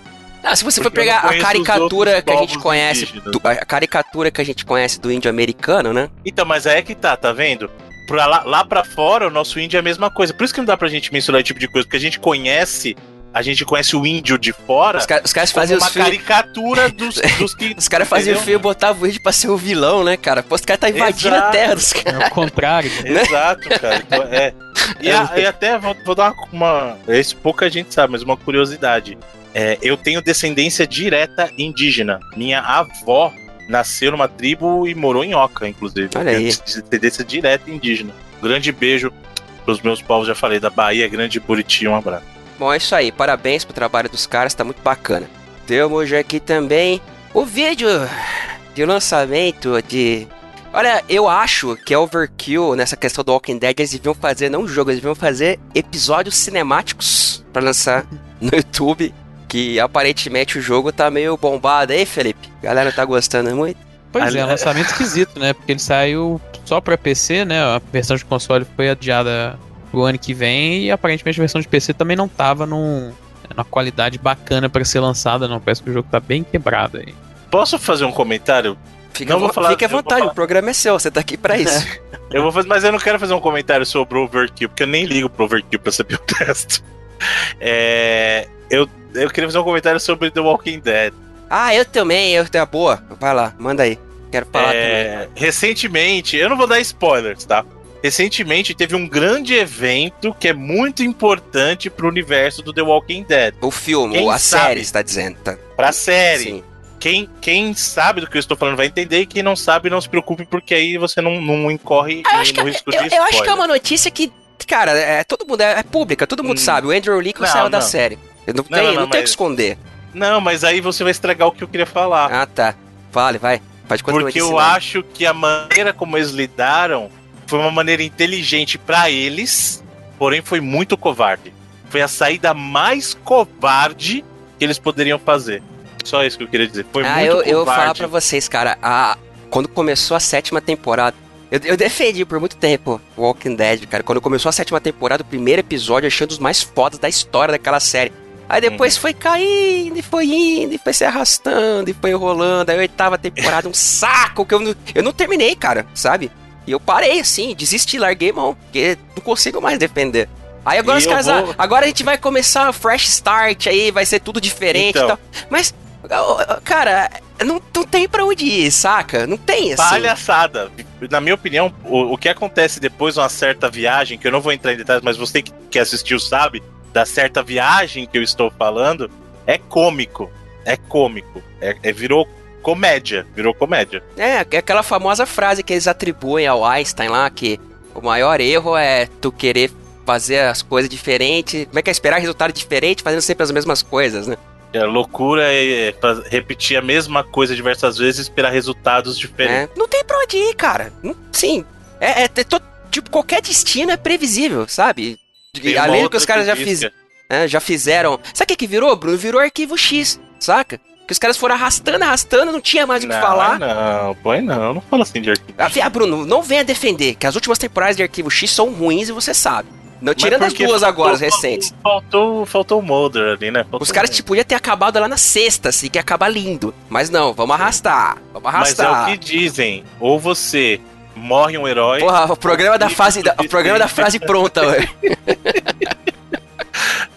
Ah, se você for pegar a caricatura que a gente conhece, do, a caricatura que a gente conhece do índio americano, né? Então, mas aí é que tá, tá vendo? Pra lá, lá pra fora, o nosso índio é a mesma coisa. Por isso que não dá pra gente mencionar esse tipo de coisa, porque a gente conhece a gente conhece o índio de fora. Os, car os caras faziam uma caricatura dos, *laughs* dos que. os caras faziam feio e botavam o índio pra ser o vilão, né, cara? Pô, os caras tá invadindo Exato. a terra dos caras. É o contrário. Né? Exato, cara. Então, é. E, a, e até vou, vou, dar uma. Isso pouca gente sabe, mas uma curiosidade. É, eu tenho descendência direta indígena. Minha avó nasceu numa tribo e morou em Oca, inclusive. Olha aí. Descendência direta indígena. Grande beijo pros meus povos, já falei, da Bahia, Grande Buriti, um abraço. Bom, é isso aí. Parabéns pro trabalho dos caras, tá muito bacana. Temos aqui também o vídeo de lançamento de. Olha, eu acho que é overkill nessa questão do Walking Dead. Eles deviam fazer, não jogo, eles deviam fazer episódios cinemáticos para lançar *laughs* no YouTube. Que aparentemente o jogo tá meio bombado aí, Felipe. A galera tá gostando muito. Pois é, é, lançamento esquisito, né? Porque ele saiu só pra PC, né? A versão de console foi adiada pro ano que vem e aparentemente a versão de PC também não tava num, numa qualidade bacana para ser lançada, não. Parece que o jogo tá bem quebrado aí. Posso fazer um comentário? Fica, não vou falar, fique à vontade, o programa é seu, você tá aqui para isso. *laughs* eu vou fazer, mas eu não quero fazer um comentário sobre o Overkill, porque eu nem ligo pro Overkill pra saber o *laughs* texto. É, eu, eu queria fazer um comentário sobre The Walking Dead. Ah, eu também, eu tenho boa. Vai lá, manda aí. Quero falar é, também. Recentemente, eu não vou dar spoilers, tá? Recentemente teve um grande evento que é muito importante pro universo do The Walking Dead. O filme, quem a sabe, série, está dizendo. Tá? Pra série. Sim. Quem, quem sabe do que eu estou falando vai entender e quem não sabe não se preocupe porque aí você não, não incorre no risco é, de spoiler. Eu acho que é uma notícia que, cara, é, todo mundo é, é pública, todo mundo hum. sabe. O Andrew Lincoln saiu da série. Eu não, não, tem, não, não tem o que esconder. Não, mas aí você vai estragar o que eu queria falar. Ah, tá. Vale, vai. Pode continuar Porque eu acho que a maneira como eles lidaram foi uma maneira inteligente para eles, porém foi muito covarde. Foi a saída mais covarde que eles poderiam fazer. Só isso que eu queria dizer. Foi ah, muito eu, covarde. Eu vou falar pra vocês, cara. A, quando começou a sétima temporada, eu, eu, defendi por muito tempo Walking Dead, cara. Quando começou a sétima temporada, o primeiro episódio, achando os mais fodas da história daquela série. Aí depois uhum. foi caindo, e foi indo, e foi se arrastando, e foi rolando. Aí a oitava temporada, um saco que eu não, eu não terminei, cara, sabe? E eu parei assim, desisti, larguei mão, porque não consigo mais defender. Aí agora e os caras, vou... agora a gente vai começar fresh start aí, vai ser tudo diferente então. e tal. Mas, cara, não, não tem pra onde ir, saca? Não tem assim. Palhaçada. Na minha opinião, o, o que acontece depois de uma certa viagem, que eu não vou entrar em detalhes, mas você que, que assistiu sabe, da certa viagem que eu estou falando, é cômico. É cômico. É, é virou comédia, virou comédia. É, é, aquela famosa frase que eles atribuem ao Einstein lá, que o maior erro é tu querer fazer as coisas diferentes. Como é que é esperar resultado diferente fazendo sempre as mesmas coisas, né? É, loucura é repetir a mesma coisa diversas vezes e esperar resultados diferentes. É, não tem pra onde ir, cara. Sim. É, é, é tipo, qualquer destino é previsível, sabe? Além do que os caras já, fiz, é, já fizeram. Sabe o que, que virou, Bruno? Virou arquivo X, saca? Que os caras foram arrastando, arrastando, não tinha mais o que falar. Não, põe não, não fala assim de arquivo X. Ah, Bruno, não venha defender, que as últimas temporadas de arquivo X são ruins e você sabe. Não, tirando as duas faltou, agora, as recentes. Faltou, faltou o Mulder ali, né? Faltou Os caras, tipo, ia ter acabado lá na sexta, assim, que ia acabar lindo. Mas não, vamos arrastar. Vamos arrastar. Mas é o que dizem. Ou você morre um herói. Porra, o programa da fase. Da, o programa da frase pronta, ué. *laughs*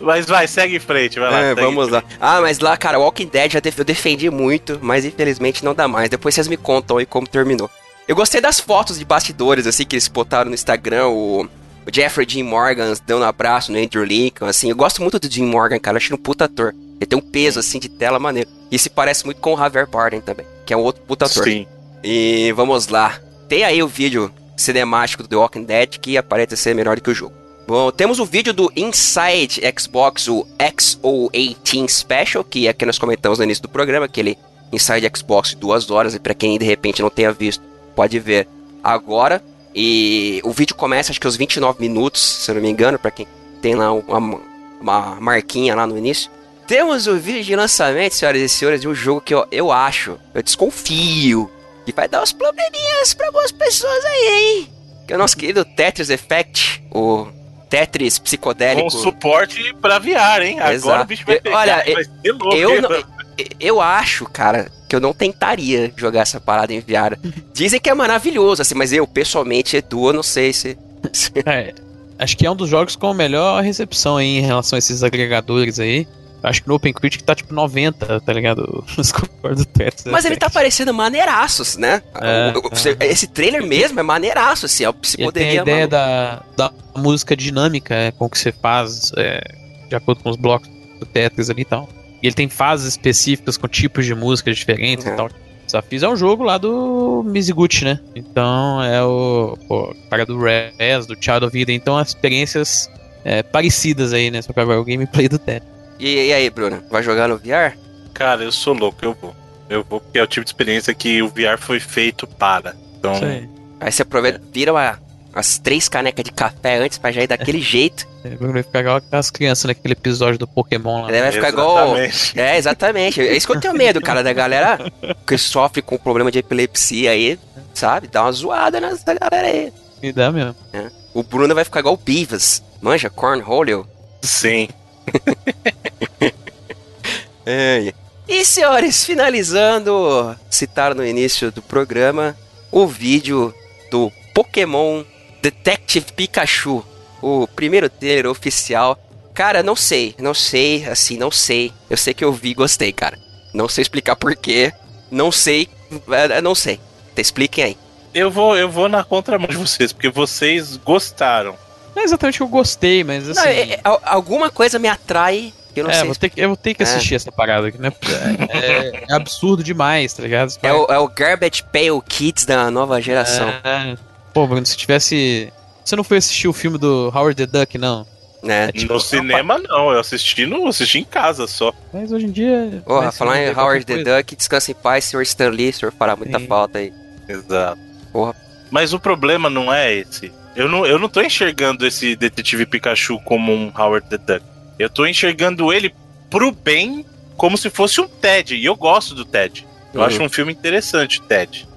Mas vai, segue em frente, vai lá. É, vamos lá. Ah, mas lá, cara, Walking Dead já eu defendi muito, mas infelizmente não dá mais. Depois vocês me contam aí como terminou. Eu gostei das fotos de bastidores, assim, que eles botaram no Instagram, o, o Jeffrey Dean Morgan dando um abraço no Andrew Lincoln, assim. Eu gosto muito do Dean Morgan, cara, eu acho ele um puta ator. Ele tem um peso, assim, de tela maneiro. E se parece muito com o Javier Bardem também, que é um outro puta ator. Sim. E vamos lá. Tem aí o vídeo cinemático do The Walking Dead que aparenta ser melhor do que o jogo. Bom, temos o vídeo do Inside Xbox, o XO18 Special, que é que nós comentamos no início do programa, aquele Inside Xbox de duas horas, e para quem de repente não tenha visto, pode ver agora. E o vídeo começa, acho que aos 29 minutos, se eu não me engano, pra quem tem lá uma, uma marquinha lá no início. Temos o vídeo de lançamento, senhoras e senhores, de um jogo que eu, eu acho, eu desconfio, que vai dar uns probleminhas pra algumas pessoas aí, hein? Que é o nosso querido Tetris Effect, o Tetris psicodélico. Com suporte pra VR, hein? Agora Exato. o bicho vai pegar. Olha, vai ser louco, eu não- Eu acho, cara, que eu não tentaria jogar essa parada em VR. *laughs* Dizem que é maravilhoso, assim, mas eu, pessoalmente, Edu, eu não sei se. se- É, acho que é um dos jogos com a melhor recepção aí em relação a esses agregadores aí. Acho que no Open Critic tá tipo 90, tá ligado? *laughs* O score do Tetris. Mas ele tá parecendo maneiraços, né? É, O- você- Esse trailer mesmo é maneiraço, assim, é o Ele tem a ideia da, da música dinâmica é, com que você faz é, de acordo com os blocos do Tetris ali e tal. E ele tem fases específicas com tipos de músicas diferentes É. e tal. Desafios é um jogo lá do Mizuguchi, né? Então é o, o cara do Rez, do Child of Eden. Então as experiências é, parecidas aí, né? Só que agora é o gameplay do Tetris. E, e aí, Bruno? Vai jogar no VR? Cara, eu sou louco, eu vou. Eu vou porque é o tipo de experiência que o VR foi feito para. Então, Isso aí. Você aproveita, vira uma, as três canecas de café antes pra já ir daquele *laughs* jeito. É, vai ficar igual aquelas crianças naquele episódio do Pokémon lá. Daí vai ficar igual. exatamente. É, exatamente. É isso que eu tenho medo, cara, da galera *laughs* que sofre com problema de epilepsia aí, sabe? Dá uma zoada nessa galera aí. Me dá mesmo. O Bruno vai ficar igual o Beavis. Manja, Cornholio. Sim. *laughs* É. E senhores, finalizando, citar no início do programa o vídeo do Pokémon Detective Pikachu, o primeiro trailer oficial. Cara, não sei, não sei, assim, não sei. Eu sei que eu vi e gostei, cara. Não sei explicar porquê, não sei, é, não sei. Expliquem aí. Eu vou, eu vou na contramão de vocês, porque vocês gostaram. Não é exatamente que eu gostei, mas assim. Não, é- é- al- alguma coisa me atrai que eu não é, sei. vou ter que, eu vou ter que É. assistir essa parada aqui, né? É, é absurdo demais, tá ligado? É o, é o Garbage Pail Kids da nova geração. É. Pô, Bruno, se tivesse. Você não foi assistir o filme do Howard the Duck, não? Né? tipo, no cinema, não. Eu assisti, no, assisti em casa só. Mas hoje em dia. Porra, falar em Howard the coisa. Duck, descansa em paz, senhor Stan Lee, o senhor fará muita Sim. falta aí. Exato. Porra. Mas o problema não é esse. Eu não, eu não tô enxergando esse detetive Pikachu como um Howard the Duck. Eu tô enxergando ele pro bem como se fosse um Ted. E eu gosto do Ted. Eu Uhum. acho um filme interessante, Ted.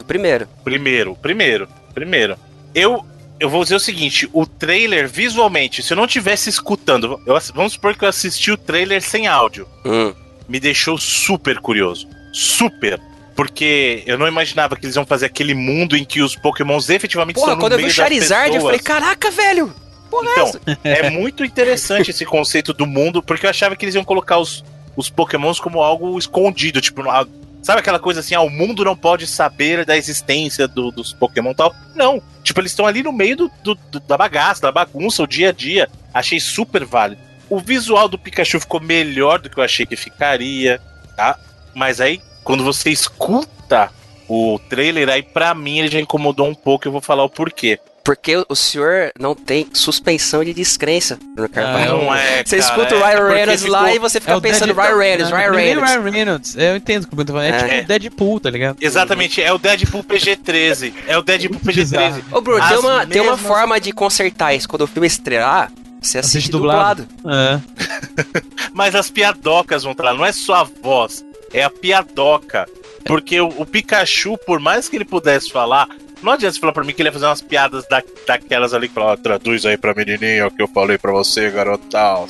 O primeiro. Primeiro, primeiro, primeiro. Eu, eu vou dizer o seguinte: o trailer, visualmente, se eu não tivesse escutando, eu vamos supor que eu assisti o trailer sem áudio, Hum. me deixou super curioso. Super. Porque eu não imaginava que eles iam fazer aquele mundo em que os Pokémons efetivamente Porra, estão no quando eu vi meio o das Charizard, eu pessoas. falei, caraca, velho! Porra, é Então, *laughs* é muito interessante esse conceito do mundo, porque eu achava que eles iam colocar os, os Pokémons como algo escondido, tipo, sabe aquela coisa assim, ah, o mundo não pode saber da existência do- dos Pokémon e tal. Não, tipo, eles estão ali no meio do, do- do- da bagaça, da bagunça, o dia a dia. Achei super válido. O visual do Pikachu ficou melhor do que eu achei que ficaria, tá? Mas aí, quando você escuta o trailer, aí pra mim ele já incomodou um pouco, eu vou falar o porquê. Porque o senhor não tem suspensão de descrença, Bruno Carvalho. Não é, Você cara, escuta o é Ryan porque Reynolds lá ficou- e você fica o pensando, Deadpool- Ryan Reynolds, Não, Ryan é Reynolds. Ryan Reynolds. Eu entendo o que o Bruno tá falando. É, É. tipo o Deadpool, tá ligado? Exatamente, é o Deadpool PG-13. É o Deadpool *laughs* Bizarro. PG-13. Ô, Bruno, tem uma, tem uma mesmas- forma de consertar isso. Quando o filme estrelar, você assiste, Assiste dublado. dublado. É. *laughs* Mas as piadocas vão estar lá, não é só a voz, é a piadoca. Porque o, o Pikachu, por mais que ele pudesse falar, não adianta você falar pra mim que ele ia fazer umas piadas da, daquelas ali que fala, traduz aí pra menininha o que eu falei pra você, garotão.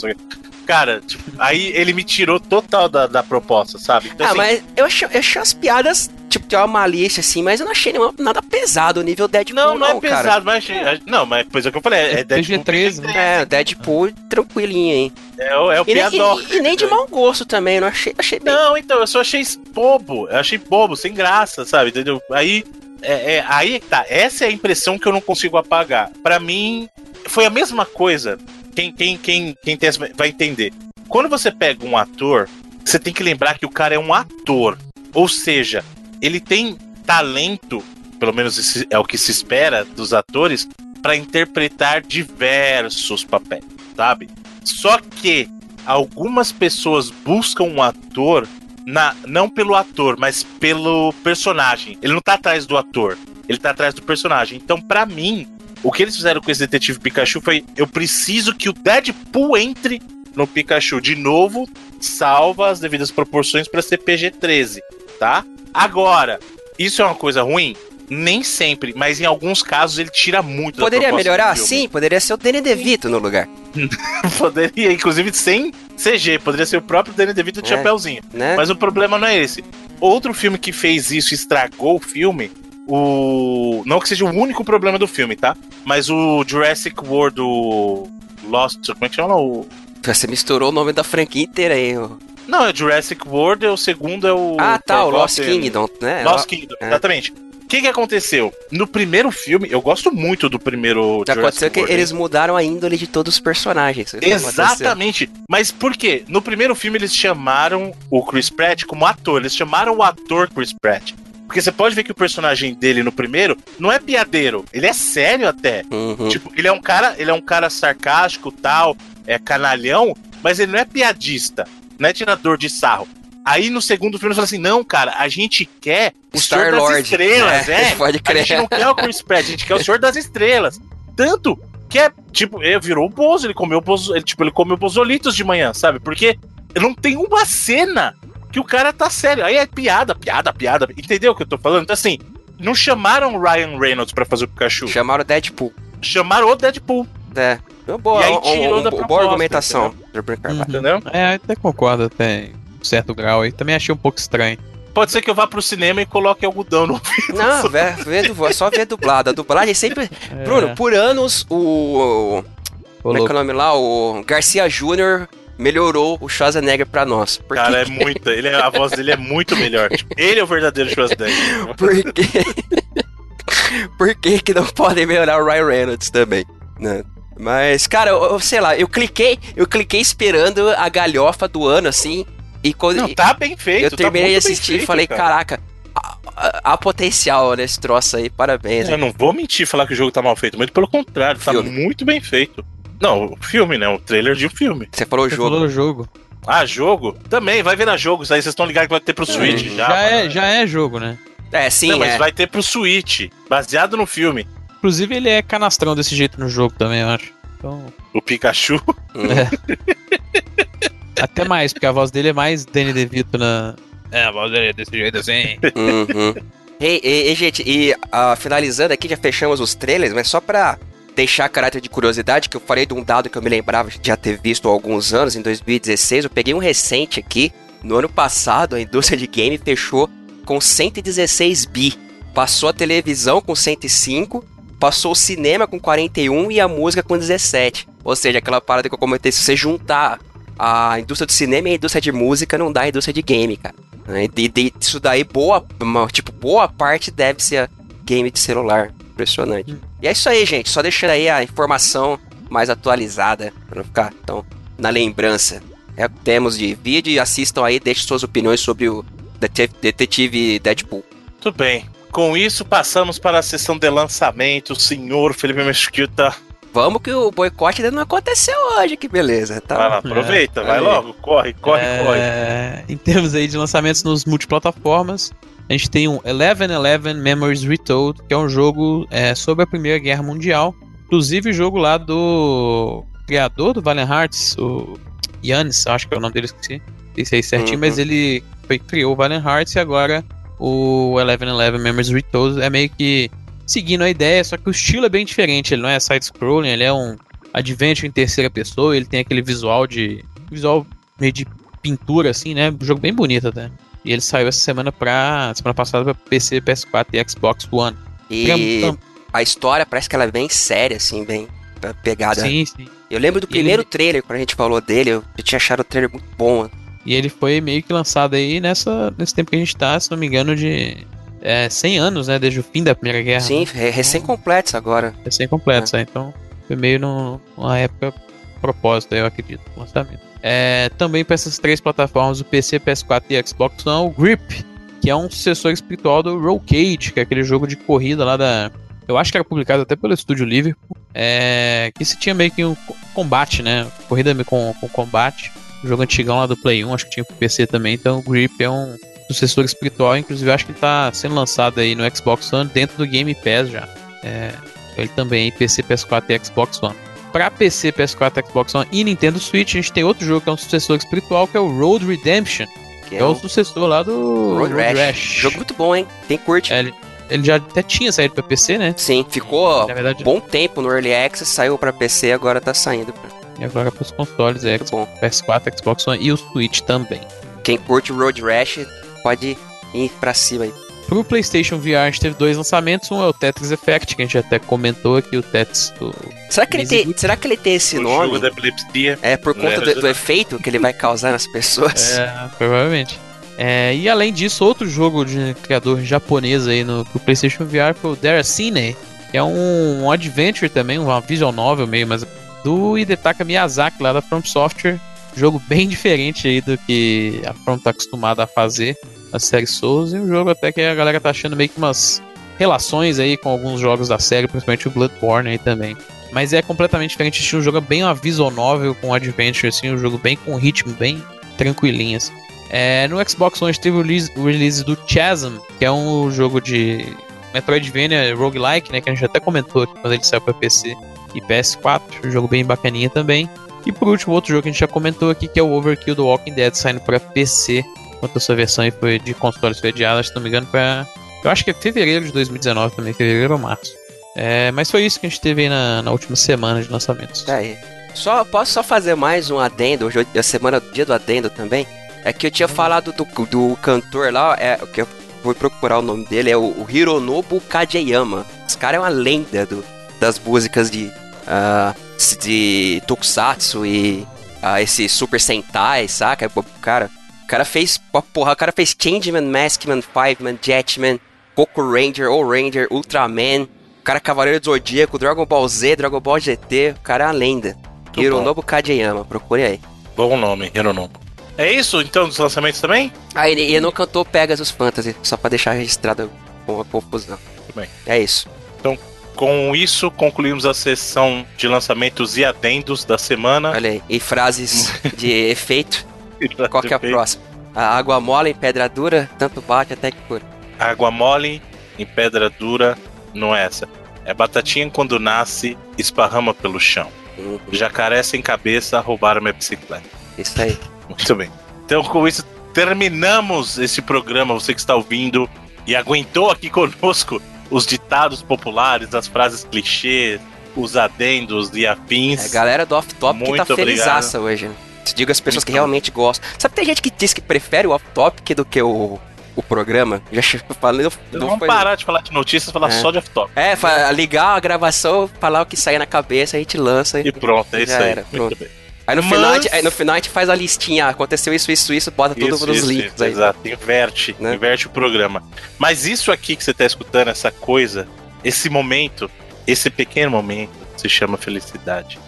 Não o. Cara, tipo, aí ele me tirou total da, da proposta, sabe? Então, ah, assim, mas eu achei, eu achei as piadas, tipo, tem uma malícia assim, mas eu não achei nenhuma- nada pesado, nível Deadpool, não, não é cara. pesado, mas. Não, mas coisa que eu falei, é, é Deadpool PG-13, né? É, Deadpool tranquilinho, hein? É, o- é o E, nem- e- e nem de mau gosto também, eu não achei, achei bem. Não, então, eu só achei bobo. Eu achei bobo, sem graça, sabe? Entendeu? Aí. É, é, aí é que tá. Essa é a impressão que eu não consigo apagar. Pra mim, foi a mesma coisa. Quem, quem, quem, quem tem essa- vai entender. Quando você pega um ator, você tem que lembrar que o cara é um ator. Ou seja, ele tem talento, pelo menos é o que se espera dos atores, pra interpretar diversos papéis, sabe? Só que algumas pessoas buscam um ator na, não pelo ator, mas pelo personagem. Ele não tá atrás do ator. Ele tá atrás do personagem. Então, pra mim, o que eles fizeram com esse detetive Pikachu foi: eu preciso que o Deadpool entre no Pikachu de novo, salva as devidas proporções pra ser PG-13, tá? Agora, isso é uma coisa ruim? Nem sempre, mas em alguns casos ele tira muito Poderia melhorar? Sim, poderia ser o Danny DeVito no lugar, *laughs* Poderia, inclusive sem CG, poderia ser o próprio Danny DeVito de É. chapéuzinho. né? Mas o problema não é esse. Outro filme que fez isso e estragou o filme, o. Não que seja o único problema do filme, tá? Mas o Jurassic World, o Lost. Como é que chama? O... Você misturou o nome da franquia inteira aí. ó. Não, é Jurassic World, o segundo é o. Ah, tá, o Lost Kingdom, né? Lost Kingdom, É. exatamente. O que, que aconteceu? No primeiro filme, eu gosto muito do primeiro Já aconteceu que World, eles mudaram a índole de todos os personagens. Aconteceu. Exatamente. Mas por quê? No primeiro filme eles chamaram o Chris Pratt como ator. Eles chamaram o ator Chris Pratt. Porque você pode ver que o personagem dele no primeiro não é piadeiro. Ele é sério até. Uhum. Tipo, ele é um cara, ele é um cara sarcástico, tal, é canalhão, mas ele não é piadista, não é tirador de sarro. Aí no segundo filme ele fala assim: "Não, cara, a gente quer o Senhor das Star-Lord. Estrelas, *laughs* É, é. *laughs* pode A crer. gente não quer o Chris Pratt, a gente quer o Senhor das Estrelas. Tanto que é, tipo, ele virou o Bozo, ele comeu o Bozo, ele, tipo, ele comeu Bozolitos de manhã, sabe? Porque não tem uma cena que o cara tá sério. Aí é piada, piada, piada. Entendeu o que eu tô falando? Então, assim, não chamaram o Ryan Reynolds pra fazer o Pikachu. Chamaram o Deadpool. Chamaram o Deadpool, É. Uma boa, E aí um- tirou um- da boa proposta, argumentação. Uhum. entendeu? É, até concordo até em um certo grau aí. Também achei um pouco estranho. Pode ser que eu vá pro cinema e coloque algodão no ouvido. Não, *laughs* vé, vê, du- é só ver dublado. A dublagem sempre. É, Bruno, por anos o. o- Como é que é o nome lá? O Garcia Júnior melhorou o Schwarzenegger pra nós. Por Cara, é muito. Ele, é- a voz dele é muito melhor. Tipo, *laughs* ele é o verdadeiro Schwarzenegger. Por que... *laughs* Por que que não podem melhorar o Ryan Reynolds também, né? Mas, cara, eu, sei lá, eu cliquei, eu cliquei esperando a galhofa do ano, assim, e quando Não, tá bem feito. eu tá terminei de muito bem assistir e falei, cara. caraca, há, potencial nesse troço aí, parabéns. Eu não vou mentir falar que o jogo tá mal feito, muito pelo contrário, tá Filme. muito bem feito. Não, o filme, né? O trailer de um filme. Você falou o Você jogo. falou jogo. Ah, jogo? Também, vai virar jogo. Isso aí vocês estão ligados que vai ter pro Switch já. já, é, já é jogo, né? É, sim, Não, mas é. vai ter pro Switch, baseado no filme. Inclusive, ele é canastrão desse jeito no jogo também, eu acho. Então, O Pikachu. Hum. *laughs* até mais, porque a voz dele é mais Danny DeVito na. É, a voz dele é desse jeito assim. Uhum. *laughs* Ei, ei, ei, gente, e ah, finalizando aqui, já fechamos os trailers, mas só pra deixar caráter de curiosidade, que eu falei de um dado que eu me lembrava de já ter visto há alguns anos, em 2016, eu peguei um recente aqui. No ano passado, a indústria de game fechou com 116 bi. Passou a televisão com 105, passou o cinema com 41 e a música com 17. Ou seja, aquela parada que eu comentei, se você juntar a indústria do cinema e a indústria de música, não dá a indústria de game, cara. E de, isso daí, boa, tipo, boa parte deve ser game de celular. Impressionante. E é isso aí, gente. Só deixando aí a informação mais atualizada, pra não ficar tão na lembrança. É o que temos de vídeo e assistam aí, deixem suas opiniões sobre o Dete- Detetive Deadpool. Tudo bem. Com isso, passamos para a sessão de lançamento. Senhor Felipe Mesquita. Vamos que o boicote ainda não aconteceu hoje, que beleza. Vai lá, Tá? aproveita, É, vai aí. logo. Corre, corre, corre. É, em termos aí de lançamentos nos multiplataformas, a gente tem um Eleven Eleven Memories Retold, que é um jogo é, sobre a Primeira Guerra Mundial. Inclusive o jogo lá do criador do Valiant Hearts, o Yannis, acho que é o nome dele, esqueci. Não sei se isso certinho, Uhum. mas ele foi, criou o Valiant Hearts e agora o Eleven Eleven Memories Retold é meio que seguindo a ideia, só que o estilo é bem diferente. Ele não é side-scrolling, ele é um adventure em terceira pessoa, ele tem aquele visual de. visual meio de pintura, assim, né? Um jogo bem bonito até. E ele saiu essa semana pra. semana passada pra PC, PS4 e Xbox One. E a história parece que ela é bem séria, assim, bem pegada. Sim, sim. Eu lembro do E ele- primeiro trailer, quando a gente falou dele, eu, eu tinha achado o trailer muito bom. E ele foi meio que lançado aí nessa, nesse tempo que a gente tá, se não me engano, de é, 100 anos, né? Desde o fim da Primeira Guerra. Sim, re- recém-completos agora. Recém completo, sabe? Então foi meio num- numa época propósito, eu acredito, o lançamento. É, também para essas três plataformas, o PC, PS4 e Xbox One, o Grip, que é um sucessor espiritual do Rollcage, que é aquele jogo de corrida lá da. Eu acho que era publicado até pelo estúdio Liverpool. É, que se tinha meio que um co- combate, né? Corrida com, com combate. Jogo antigão lá do Play 1, acho que tinha pro PC também. Então o Grip é um sucessor espiritual. Inclusive, acho que ele tá sendo lançado aí no Xbox One dentro do Game Pass já. É, ele também PC, PS4 e Xbox One. Para PC, PS4, Xbox One e Nintendo Switch, a gente tem outro jogo que é um sucessor espiritual, que é o Road Redemption. Que é, é o sucessor lá do Road, Rash. Rash. Jogo muito bom, hein? Tem curte. É, ele, ele já até tinha saído para PC, né? Sim, ficou verdade, bom tempo no Early Access, saiu para PC, agora tá saindo. E agora para os consoles, é bom. PS4, Xbox One e o Switch também. Quem curte o Road Rash pode ir pra cima aí. Pro PlayStation VR a gente teve dois lançamentos, um é o Tetris Effect, que a gente até comentou aqui, o Tetris do... Será que, ele tem, será que ele tem esse o nome? Jogo da epilepsia. É, por conta do, do, efeito que ele vai causar nas pessoas? É, provavelmente. É, e além disso, outro jogo de criador japonês aí no pro PlayStation VR foi o Deracine, que é um, um adventure também, uma visual novel meio, mas do Hidetaka Miyazaki lá da From Software. Jogo bem *laughs* diferente aí do que a From tá acostumada a fazer a série Souls. E um jogo até que a galera tá achando meio que umas relações aí com alguns jogos da série, principalmente o Bloodborne aí também. Mas é completamente diferente. O jogo é bem uma visual novel com adventure, assim, um jogo bem com ritmo, bem tranquilinho. Assim. É, no Xbox One teve o release, o release do Chasm, que é um jogo de Metroidvania roguelike, né? Que a gente até comentou aqui quando ele saiu para PC e PS4. Um jogo bem bacaninha também. E por último, outro jogo que a gente já comentou aqui, que é o Overkill do Walking Dead, saindo para PC. Enquanto a sua versão foi de consoles foi adiada, se não me engano, para. Eu acho que é fevereiro de 2019 também, fevereiro ou março. É, mas foi isso que a gente teve aí na, na última semana de lançamentos. É aí. Só, posso só fazer mais um adendo, hoje é a semana, dia do adendo também. É que eu tinha falado do, do cantor lá, é, que eu fui procurar o nome dele, é o, o Hironobu Kageyama. Esse cara é uma lenda do, das músicas de, uh, de Tokusatsu e uh, esse Super Sentai, saca? Cara, o cara fez, porra, o cara fez Changeman, Maskman, Fiveman, Jetman, Poco Ranger, All Ranger, Ultraman, o cara é Cavaleiro do Zodíaco, Dragon Ball Z, Dragon Ball GT, o cara é uma lenda. Hironobu Kageyama, procure aí. Bom nome, Hironobu. É isso, então, dos lançamentos também? Ah, ele, ele não cantou Pegasus Fantasy, só pra deixar registrado a confusão. Tudo bem. É isso. Então, com isso, concluímos a sessão de lançamentos e adendos da semana. Olha aí, e frases *laughs* de efeito. Qual que é a próxima? A água mole em pedra dura, tanto bate até que cura. Água mole em pedra dura, não é essa. É batatinha quando nasce, esparrama pelo chão. Uhum. Jacaré sem cabeça, roubaram minha bicicleta. Isso aí. Muito bem. Então, com isso, terminamos esse programa. Você que está ouvindo e aguentou aqui *laughs* conosco os ditados populares, as frases clichês, os adendos e afins. É, a galera do off-top que tá felizaça hoje. Te digo as pessoas que realmente gostam. Sabe, tem gente que diz que prefere o off-topic do que o, o programa. Já falei. Vamos foi... parar de falar de notícias e falar é. só de off-top. É, ligar a gravação, falar o que sair na cabeça, a gente lança. E, e pronto, é isso aí. Era, Muito bem. Aí no, Mas... final, gente, aí no final a gente faz a listinha, aconteceu isso, isso, isso, bota tudo isso, nos isso, links isso, aí. Exato, inverte, né? inverte o programa. Mas isso aqui que você tá escutando, essa coisa, esse momento, esse pequeno momento, se chama felicidade.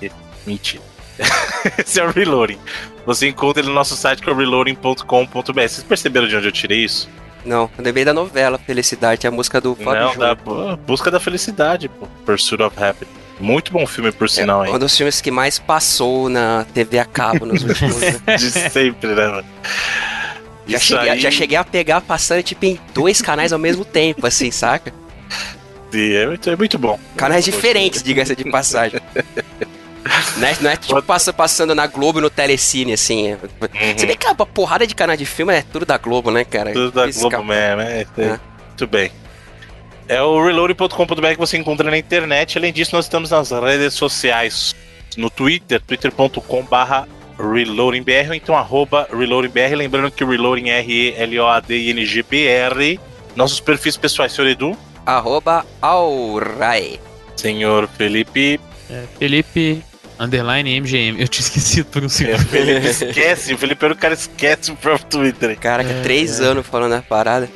Mentira. *laughs* esse é o Reloading. Você encontra ele no nosso site que é reloading.com.br. Vocês perceberam de onde eu tirei isso? Não, eu lembrei da novela Felicidade, é a música do Fábio Não, da Busca da Felicidade, pô. Pursuit of Happiness. Muito bom filme, por sinal, é, hein? Um dos filmes que mais passou na TV a cabo nos últimos anos. *laughs* De sempre, né, mano? Já cheguei, aí... já cheguei, a pegar passando tipo em dois canais ao mesmo tempo, assim, saca? Sim, é muito, é muito bom. Canais diferentes, diga-se de passagem. *laughs* *laughs* Não é, não é tipo passa, passando na Globo e no Telecine, assim. Uhum. Você vê que a porrada de canal de filme é tudo da Globo, né, cara? Tudo da Globo mesmo, é, é. Muito bem. É o reload.com.br que você encontra na internet. Além disso, nós estamos nas redes sociais. No Twitter, twitter.com.br reloadingbr ou então arroba reloadingbr. Lembrando que o reloading é R-E-L-O-A-D-I-N-G-B-R. Nossos perfis pessoais, senhor Edu. Arroba Aurai. Senhor Felipe. É, Felipe Underline MGM. Eu tinha esquecido por um segundo. É, o Felipe esquece. O Felipe era o cara esquece o próprio Twitter. Cara, que é, três é. anos falando a parada.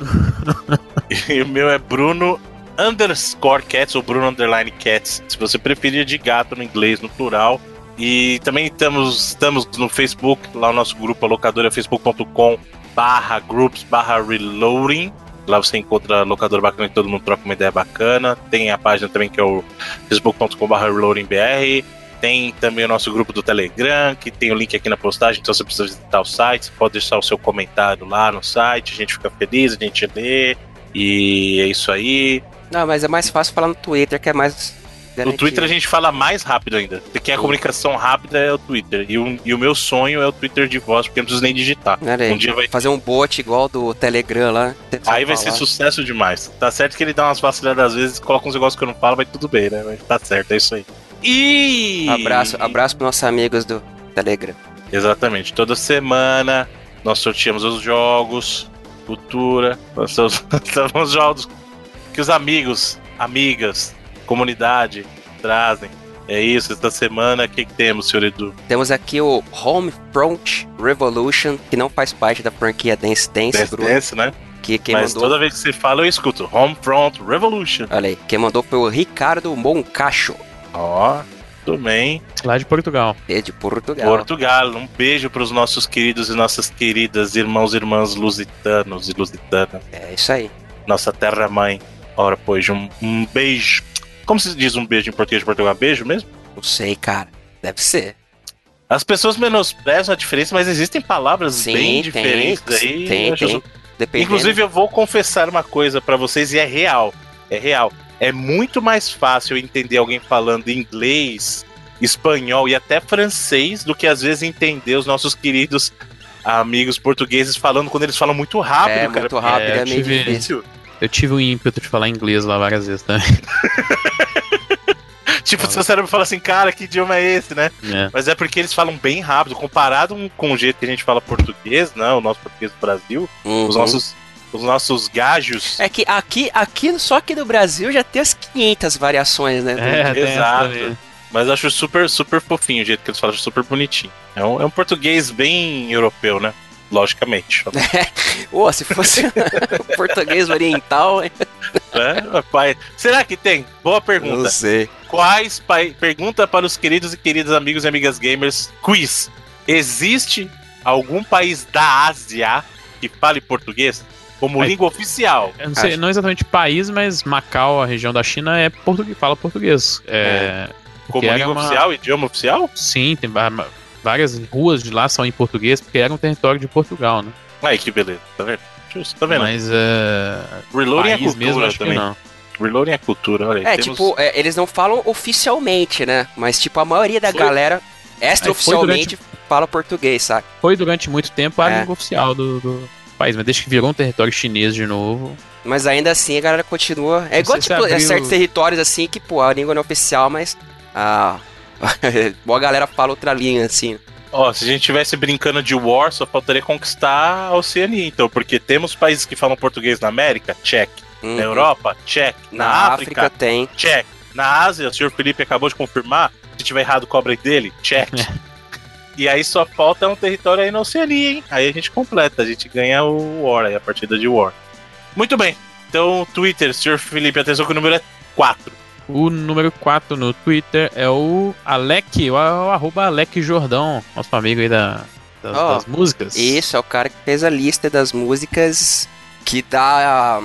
e o meu é Bruno underscore cats ou Bruno underline cats. Se você preferir de gato no inglês, no plural. E também estamos, estamos no Facebook, lá o nosso grupo, a locadora é facebook.com barra groups barra reloading. Lá você encontra a locadora bacana e todo mundo troca uma ideia bacana. Tem a página também que é o facebook.com barra reloadingbr Tem também o nosso grupo do Telegram, que tem o link aqui na postagem, então você precisa visitar o site, você pode deixar o seu comentário lá no site, a gente fica feliz, a gente lê, e é isso aí. Não, mas é mais fácil falar no Twitter, que é mais. No garantido. Twitter a gente fala mais rápido ainda. Porque a comunicação rápida é o Twitter. E o, e o meu sonho é o Twitter de voz, porque eu não preciso nem digitar. Aí. Um dia vai. Fazer um bot igual do Telegram lá. Aí vai ser sucesso demais. Tá certo que ele dá umas vaciladas às vezes, coloca uns negócios que eu não falo, mas tudo bem, né? Mas tá certo, é isso aí. E. Abraço, abraço pros nossos amigos do Telegram. Exatamente. Toda semana nós sorteamos os jogos, cultura, nós *laughs* os jogos que os amigos, amigas, comunidade trazem. É isso, esta semana, o que, que temos, senhor Edu? Temos aqui o Homefront Revolution, que não faz parte da franquia Dance Dance, Dance Bruno, Dance, né? que quem Mas mandou. toda vez que você fala, eu escuto. Homefront Revolution. Olha aí, quem mandou foi o Ricardo Moncacho, Ó, tudo bem. Lá de Portugal. é de Portugal. Portugal. Um beijo para os nossos queridos e nossas queridas irmãos e irmãs lusitanos e lusitanas. É isso aí. Nossa terra-mãe. Ora, pois, um, um beijo. Como se diz um beijo em português de Portugal? Beijo mesmo? Não sei, cara. Deve ser. As pessoas menosprezam a diferença, mas existem palavras Sim, bem tem, diferentes aí. tem, tem. Dependendo. Inclusive, eu vou confessar uma coisa pra vocês e é real. É real. É muito mais fácil entender alguém falando inglês, espanhol e até francês do que às vezes entender os nossos queridos amigos portugueses falando quando eles falam muito rápido, é cara. muito rápido, É, é, meio difícil. Eu tive o ímpeto de falar inglês lá várias vezes também. *laughs* Tipo, seu cérebro fala assim, cara, que idioma é esse, né? É. Mas é porque eles falam bem rápido, comparado com o jeito que a gente fala português, né? O nosso português do Brasil, Uhum. os nossos, os nossos gajos. É que aqui, aqui, só aqui no Brasil já tem as 500 variações, né? É, Exato. Mas acho super, super fofinho o jeito que eles falam, acho super bonitinho. É um, é um português bem europeu, né? Logicamente. *laughs* Ô, se fosse o *laughs* português oriental, hein? É, pai. Será que tem? Boa pergunta. sei. Quais pai... Pergunta para os queridos e queridas amigos e amigas gamers. Quiz. Existe algum país da Ásia que fale português como língua oficial? Eu não sei, Acho. não exatamente país, mas Macau, a região da China, é português, fala português. É, Como porque era língua uma- oficial, idioma oficial? Sim, tem várias ruas de lá são em português, porque era um território de Portugal, né? Aí que beleza, tá vendo? Justo, tá vendo? Mas é, Reloading é país mesmo, cultura acho que também. não. Reloading é cultura, olha aí. É, temos- tipo, é, eles não falam oficialmente, né? Mas, tipo, a maioria da Foi- galera, extra-oficialmente, durante- fala português, sabe? Foi durante muito tempo a É. língua oficial do, do país, mas desde que virou um território chinês de novo. Mas ainda assim a galera continua. É igual, tipo, é abriu- certos territórios assim que, pô, a língua não é oficial, mas. Ah. *laughs* Boa galera fala outra língua, assim. Ó, se a gente tivesse brincando de War, só faltaria conquistar a Oceania, então, porque temos países que falam português na América, check. Uhum. Na Europa, check. Na, Na África, África tem. check. Na Ásia, o senhor Felipe acabou de confirmar. Se tiver errado, cobra aí dele, check. *laughs* e aí só falta um território aí na Oceania, hein? Aí a gente completa, a gente ganha o War aí, a partida de War. Muito bem. Então, Twitter, senhor Felipe, atenção que o número é 4. O número 4 no Twitter é o Alec, o, o arroba Alec Jordão, nosso amigo aí da, das, Ó, das músicas. Isso, é o cara que fez a lista das músicas que dá.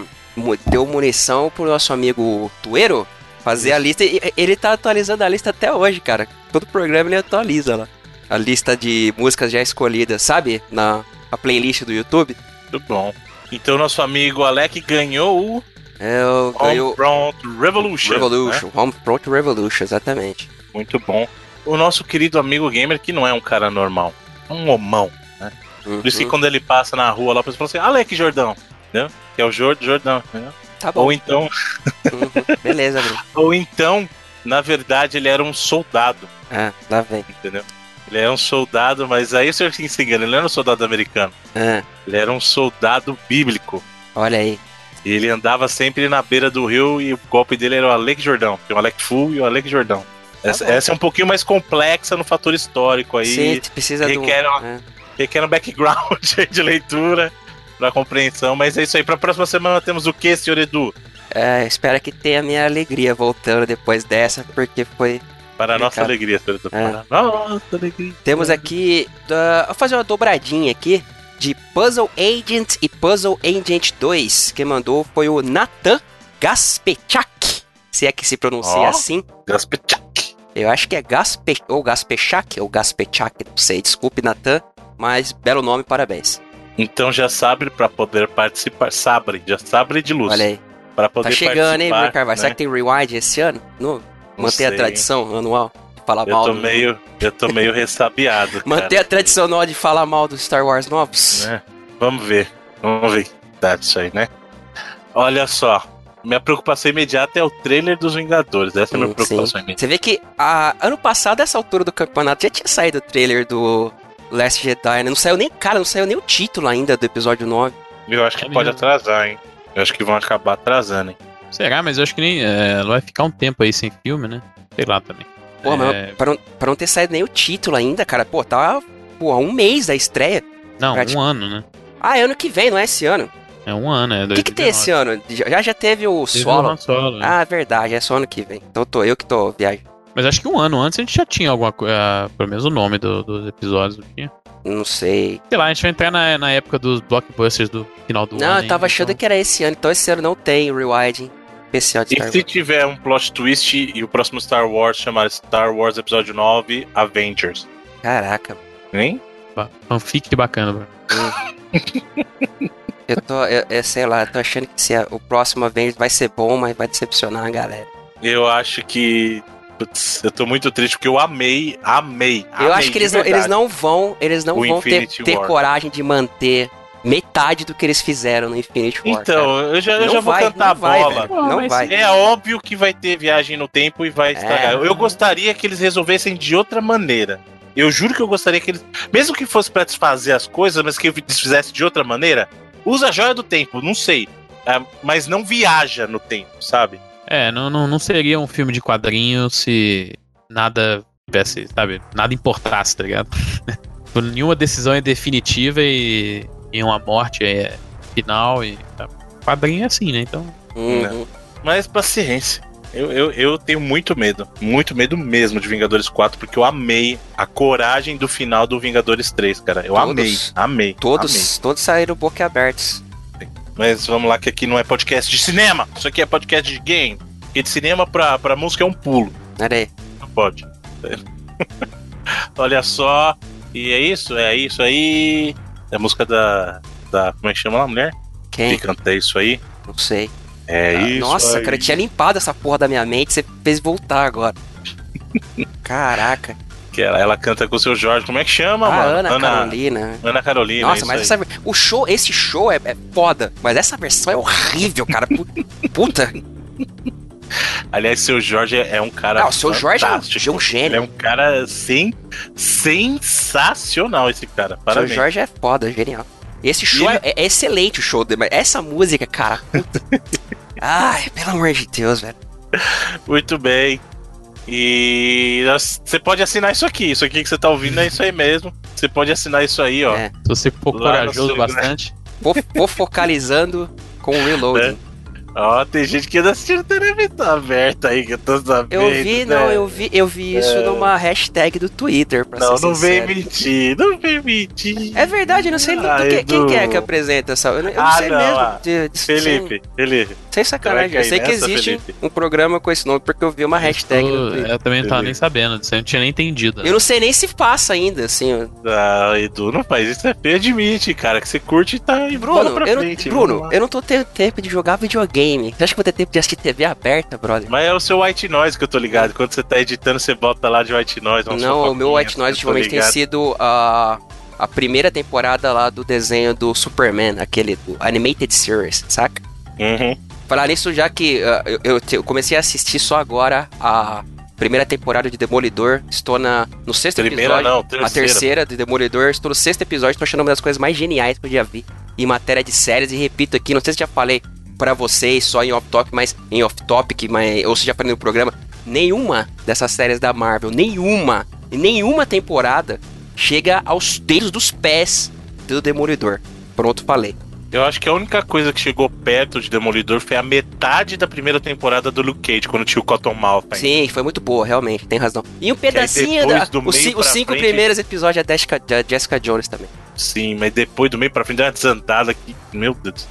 Deu munição pro nosso amigo Tuero fazer a lista. E ele tá atualizando a lista até hoje, cara. Todo programa ele atualiza lá. A lista de músicas já escolhidas, sabe? Na a playlist do YouTube. Muito bom. Então, nosso amigo Alec ganhou o É o ganhou Homefront Revolution. né? Revolution. Homefront Revolution, exatamente. Muito bom. O nosso querido amigo gamer, que não é um cara normal, é um homão. Por isso que Uhum. quando ele passa na rua lá, a pessoa fala assim, Alec Jordão, entendeu? Que é o Jor Jordão, entendeu? Tá bom. Ou então, Uhum. Beleza, Bruno. *laughs* ou então, na verdade, ele era um soldado, Ah, lá vem. entendeu? Ele era um soldado, mas aí o senhor se engana, ele não era um soldado americano, Ah, ele era um soldado bíblico. olha aí. E ele andava sempre na beira do rio e o golpe dele era o Alec Jordão. Tem o Alec Full e o Alec Jordão. Essa, bom. essa é um pouquinho mais complexa no fator histórico aí. Sim, precisa do. requer uma- é. requer um background *laughs* de leitura pra compreensão, mas é isso aí. Pra próxima semana temos o que, senhor Edu? É, espero que tenha minha alegria voltando depois dessa, porque foi. Para a nossa Obrigado. alegria. É. Para a nossa alegria. Temos aqui. da- Vou fazer uma dobradinha aqui de Puzzle Agent e Puzzle Agent 2. Quem mandou foi o Nathan Gaspechak. Se é que se pronuncia Ó. assim. Gaspechak. Eu acho que é Gaspe... ou Gaspechak, ou Gaspechak, não sei. Desculpe, Natan, mas belo nome, parabéns. Então já sabe pra poder participar. Sabre, já sabre de luz. Olha aí. Pra poder Tá chegando, hein, Carvalho? Será né? que tem rewind esse ano? Não. Manter a tradição anual de falar Eu mal. tô do- meio, eu tô meio *laughs* ressabiado. Manter a tradição anual de falar mal dos Star Wars novos. né? Vamos ver. Vamos ver. Tá isso aí, né? Olha só. Minha preocupação imediata é o trailer dos Vingadores. Essa é a minha Sim, preocupação sim. imediata. Você vê que a, ano passado, essa altura do campeonato, já tinha saído o trailer do Last Jedi, né? Não saiu nem, cara, não saiu nem o título ainda do episódio 9. Eu acho que É pode mesmo. atrasar, hein? Eu acho que vão acabar atrasando, hein? Será? Mas eu acho que nem. É, vai ficar um tempo aí sem filme, né? Sei lá também. Pô, É, mas pra não, pra não ter saído nem o título ainda, cara, pô, tá pô, um mês da estreia. Não, um ano, né? Ah, é ano que vem, não é esse ano. É um ano, é. O que, que tem esse ano? Já, já teve o Teve solo. Solo, né? Ah, verdade, é só ano que vem. Então tô eu que tô viajando. Mas acho que um ano antes a gente já tinha alguma coisa. Pelo menos o nome do- dos episódios. Não tinha? Não sei. Sei lá, a gente vai entrar na, na época dos blockbusters do final do ano. não, eu tava ainda, achando então- que era esse ano. Então esse ano não tem Rewinding especial de E Star se Wars. tiver um plot twist e o próximo Star Wars chamar Star Wars Episódio 9 Avengers? Caraca. Hein? Ba- Fanfic bacana, bro. Eu tô, eu, eu sei lá, eu tô achando que se a- o próximo Avengers vai ser bom, mas vai decepcionar a galera. Eu acho que. Putz, eu tô muito triste porque eu amei, amei. eu amei acho que de eles não, eles não vão, eles não O vão ter, Infinity ter coragem de manter metade do que eles fizeram no Infinity War. Então, eu já, eu Não já vou vai, cantar a não vai, bola. não mas vai. É óbvio que vai ter viagem no tempo e vai estragar. É. Eu gostaria que eles resolvessem de outra maneira. Eu juro que eu gostaria que eles. Mesmo que fosse pra desfazer as coisas, mas que eles fizessem de outra maneira, usa a joia do tempo, não sei. É, mas não viaja no tempo, sabe? É, não, não, não seria um filme de quadrinho se nada tivesse, sabe? Nada importasse, tá ligado? *laughs* Nenhuma decisão é definitiva e, e uma morte é final e. Tá. Quadrinho é assim, né? Então. Uhum. Mas paciência. Eu, eu, eu tenho muito medo. Muito medo mesmo de Vingadores 4, porque eu amei a coragem do final do Vingadores 3, cara. Eu Todos. amei, amei. Todos, amei. todos saíram boca abertos. Mas vamos lá, que aqui não é podcast de cinema. Isso aqui é podcast de game. Porque de cinema pra, pra música é um pulo. Olha aí. Não pode. *laughs* Olha só. E é isso, é isso aí. É a música da. da como é que chama lá, a mulher? Quem? Que canta isso aí. Não sei. É Ah, isso. Nossa, aí. cara, eu tinha limpado essa porra da minha mente, você fez voltar agora. *laughs* Caraca. Que ela, ela canta com o seu Jorge. Como é que chama, a mano? Ana, Carolina. Ana Carolina. Nossa, isso mas essa, o show, esse show é, é foda, mas essa versão é horrível, cara. Pu- *laughs* Puta. Aliás, seu Jorge é um cara. Ah, o seu Jorge é um- é gênio. Ele é um cara sem, sensacional, esse cara. Parabéns. Jorge é foda, genial. Esse show ele- é, é excelente, o show dele, mas essa música, cara, puta. *laughs* Ai, pelo amor de Deus, velho. Muito bem. E você pode assinar isso aqui. Isso aqui que você tá ouvindo é isso aí mesmo. Você pode assinar isso aí, ó. É. Se você for Lá corajoso seu- bastante. Vou, vou focalizando com o reloading. Ó, tem gente que ainda assistindo televisão aberta aí, que eu tô sabendo. Eu vi, né? não, eu vi, eu vi isso numa hashtag do Twitter, pra Não, não vem sincero. mentir, não vem mentir. É verdade, eu não sei Ah, do que, quem que é que apresenta essa. Eu não, eu não Ah, sei não, mesmo. ah. de- de- Felipe, Felipe. Sem, sacanagem. Eu sei cair que nessa, existe Felipe. um programa com esse nome, porque eu vi uma hashtag no Eu, Twitter. eu também não tava nem sabendo disso, eu não tinha nem entendido. Eu não sei nem se passa ainda, assim. Ah, Edu, não faz isso, é admite, cara, que você curte e tá em Bruno, pra eu não, frente. Bruno, vamos lá. eu não tô tendo tempo de jogar videogame. Você acha que eu vou ter tempo de assistir TV aberta, brother? Mas é o seu white noise que eu tô ligado. Quando você tá editando, você bota lá de white noise. não, o meu White Noise ultimamente tem sido a, a primeira temporada lá do desenho do Superman, aquele do Animated Series, saca? Uhum. Falar nisso, já que ah, eu, eu eu comecei a assistir só agora a primeira temporada de Demolidor. Estou na, no sexto Primeira episódio. não, A terceira. terceira de Demolidor. Estou no sexto episódio. Estou achando uma das coisas mais geniais que eu já vi em matéria de séries. E repito aqui, não sei se já falei pra vocês só em off-topic, mas em off-topic, mas, ou se já falei no programa. Nenhuma dessas séries da Marvel, nenhuma, nenhuma temporada chega aos dedos dos pés do Demolidor. Pronto, falei. Eu acho que a única coisa que chegou perto de Demolidor foi a metade da primeira temporada do Luke Cage, quando tinha o Cottonmouth ainda. Sim, foi muito boa, realmente, tem razão. E um pedacinho da. do Os, ci- os cinco frente- primeiros episódios da Jessica, da Jessica Jones também. Sim, mas depois do meio pra frente deu uma desandada aqui. Meu Deus.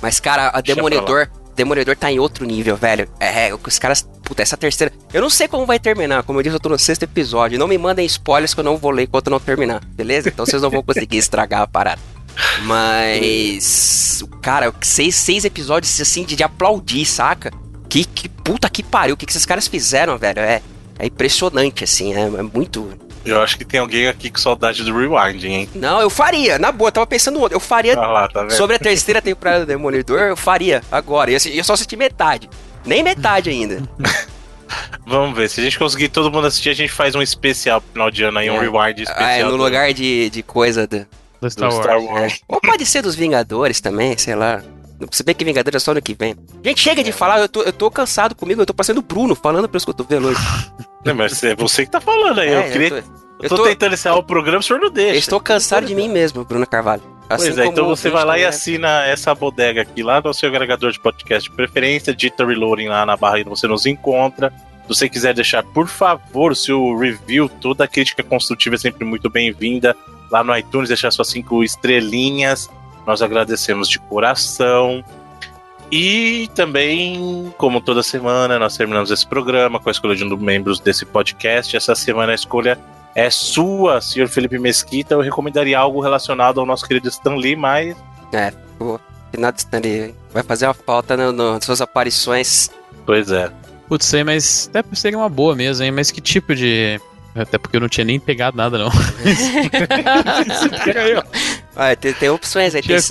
Mas, cara, a Demolidor. Demolidor tá em outro nível, velho. É, os caras puta, essa terceira. Eu não sei como vai terminar. Como eu disse, eu tô no sexto episódio. Não me mandem spoilers que eu não vou ler enquanto não terminar, beleza? Então vocês não vão conseguir *laughs* estragar a parada. Mas. Cara, seis, seis episódios assim de, de aplaudir, saca? Que, que puta que pariu. O que, que esses caras fizeram, velho? É, é impressionante, assim. É, é muito. Eu acho que tem alguém aqui com saudade do Rewinding, hein? Não, eu faria, na boa, tava pensando ontem. Eu faria Ah lá, tá sobre a terceira temporada do Demolidor, eu faria agora. E eu, eu só assisti metade. Nem metade ainda. *laughs* Vamos ver. Se a gente conseguir todo mundo assistir, a gente faz um especial pro final de ano aí, um É. rewind especial. Ah, é, no lugar de, de coisa do, Do Star do Wars. Star Wars. Ou pode ser dos Vingadores também, sei lá. Se bem que Vingadores é só ano que vem. Gente, chega de falar, eu tô, eu tô cansado comigo, eu tô parecendo o Bruno falando pelos cotovelos hoje. *laughs* Não, mas é você que tá falando aí. É, eu queria. eu Eu eu tô, tô- tentando encerrar o programa, o senhor não deixa. Eu estou cansado de mim mesmo, Bruno Carvalho. Assim Pois é, então você vai lá e assina essa bodega aqui lá no seu agregador de podcast de preferência, digita reloading lá na barra e você nos encontra. Se você quiser deixar, por favor, o seu review, toda crítica construtiva é sempre muito bem-vinda. Lá no iTunes, deixar suas cinco estrelinhas. Nós agradecemos de coração. E também, como toda semana, nós terminamos esse programa com a escolha de um dos membros desse podcast. Essa semana a escolha é sua, senhor Felipe Mesquita. Eu recomendaria algo relacionado ao nosso querido Stan Lee, mas Final de Stanley vai fazer uma falta no, no- nas suas aparições. Pois é. Putz, sei, mas até seria uma boa mesmo, hein? Mas que tipo de. Até porque eu não tinha nem pegado nada, não. *laughs* Ah, tem, tem opções aí. Tem, Os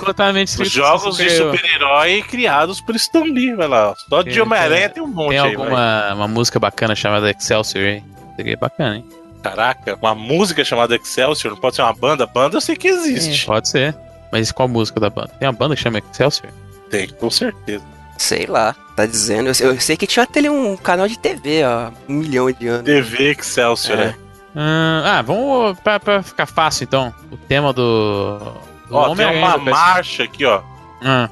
jogos de super- super-herói criados por Stan Lee, vai lá. Só de Tem- Homem-Aranha tem um monte Tem aí, vai. alguma uma música bacana chamada Excelsior aí? Seria bacana, hein? Caraca, uma música chamada Excelsior, não pode ser uma banda? Banda eu sei que existe. Pode ser. Mas qual música da banda? Tem uma banda que chama Excelsior? Tem, com certeza. sei lá, tá dizendo. Eu, eu sei que tinha até um canal de TV há um milhão de anos. TV Excelsior, É. né? Ah, ah, vamos pra, pra ficar fácil então. O tema do. do Ó, tem uma PS. marcha aqui, ó. Ah,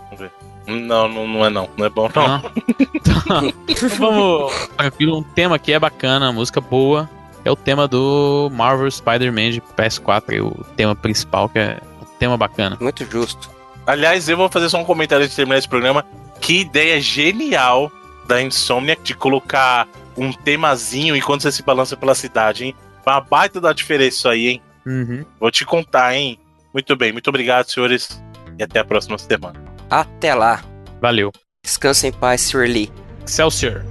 Não, não, não é não. Não é bom, não. não. Então, *laughs* vamos. Tranquilo, um tema que é bacana, música boa. É o tema do Marvel Spider-Man de PS4, aí, o tema principal, que é um tema bacana. Muito justo. Aliás, eu vou fazer só um comentário antes de terminar esse programa. Que ideia genial da Insomniac de colocar um temazinho enquanto você se balança pela cidade, hein? Foi uma baita da diferença isso aí, hein? Uhum. Vou te contar, hein? Muito bem, muito obrigado, senhores. E até a próxima semana. Até lá. Valeu. Descansa em paz, Sr. Lee. Excelsior.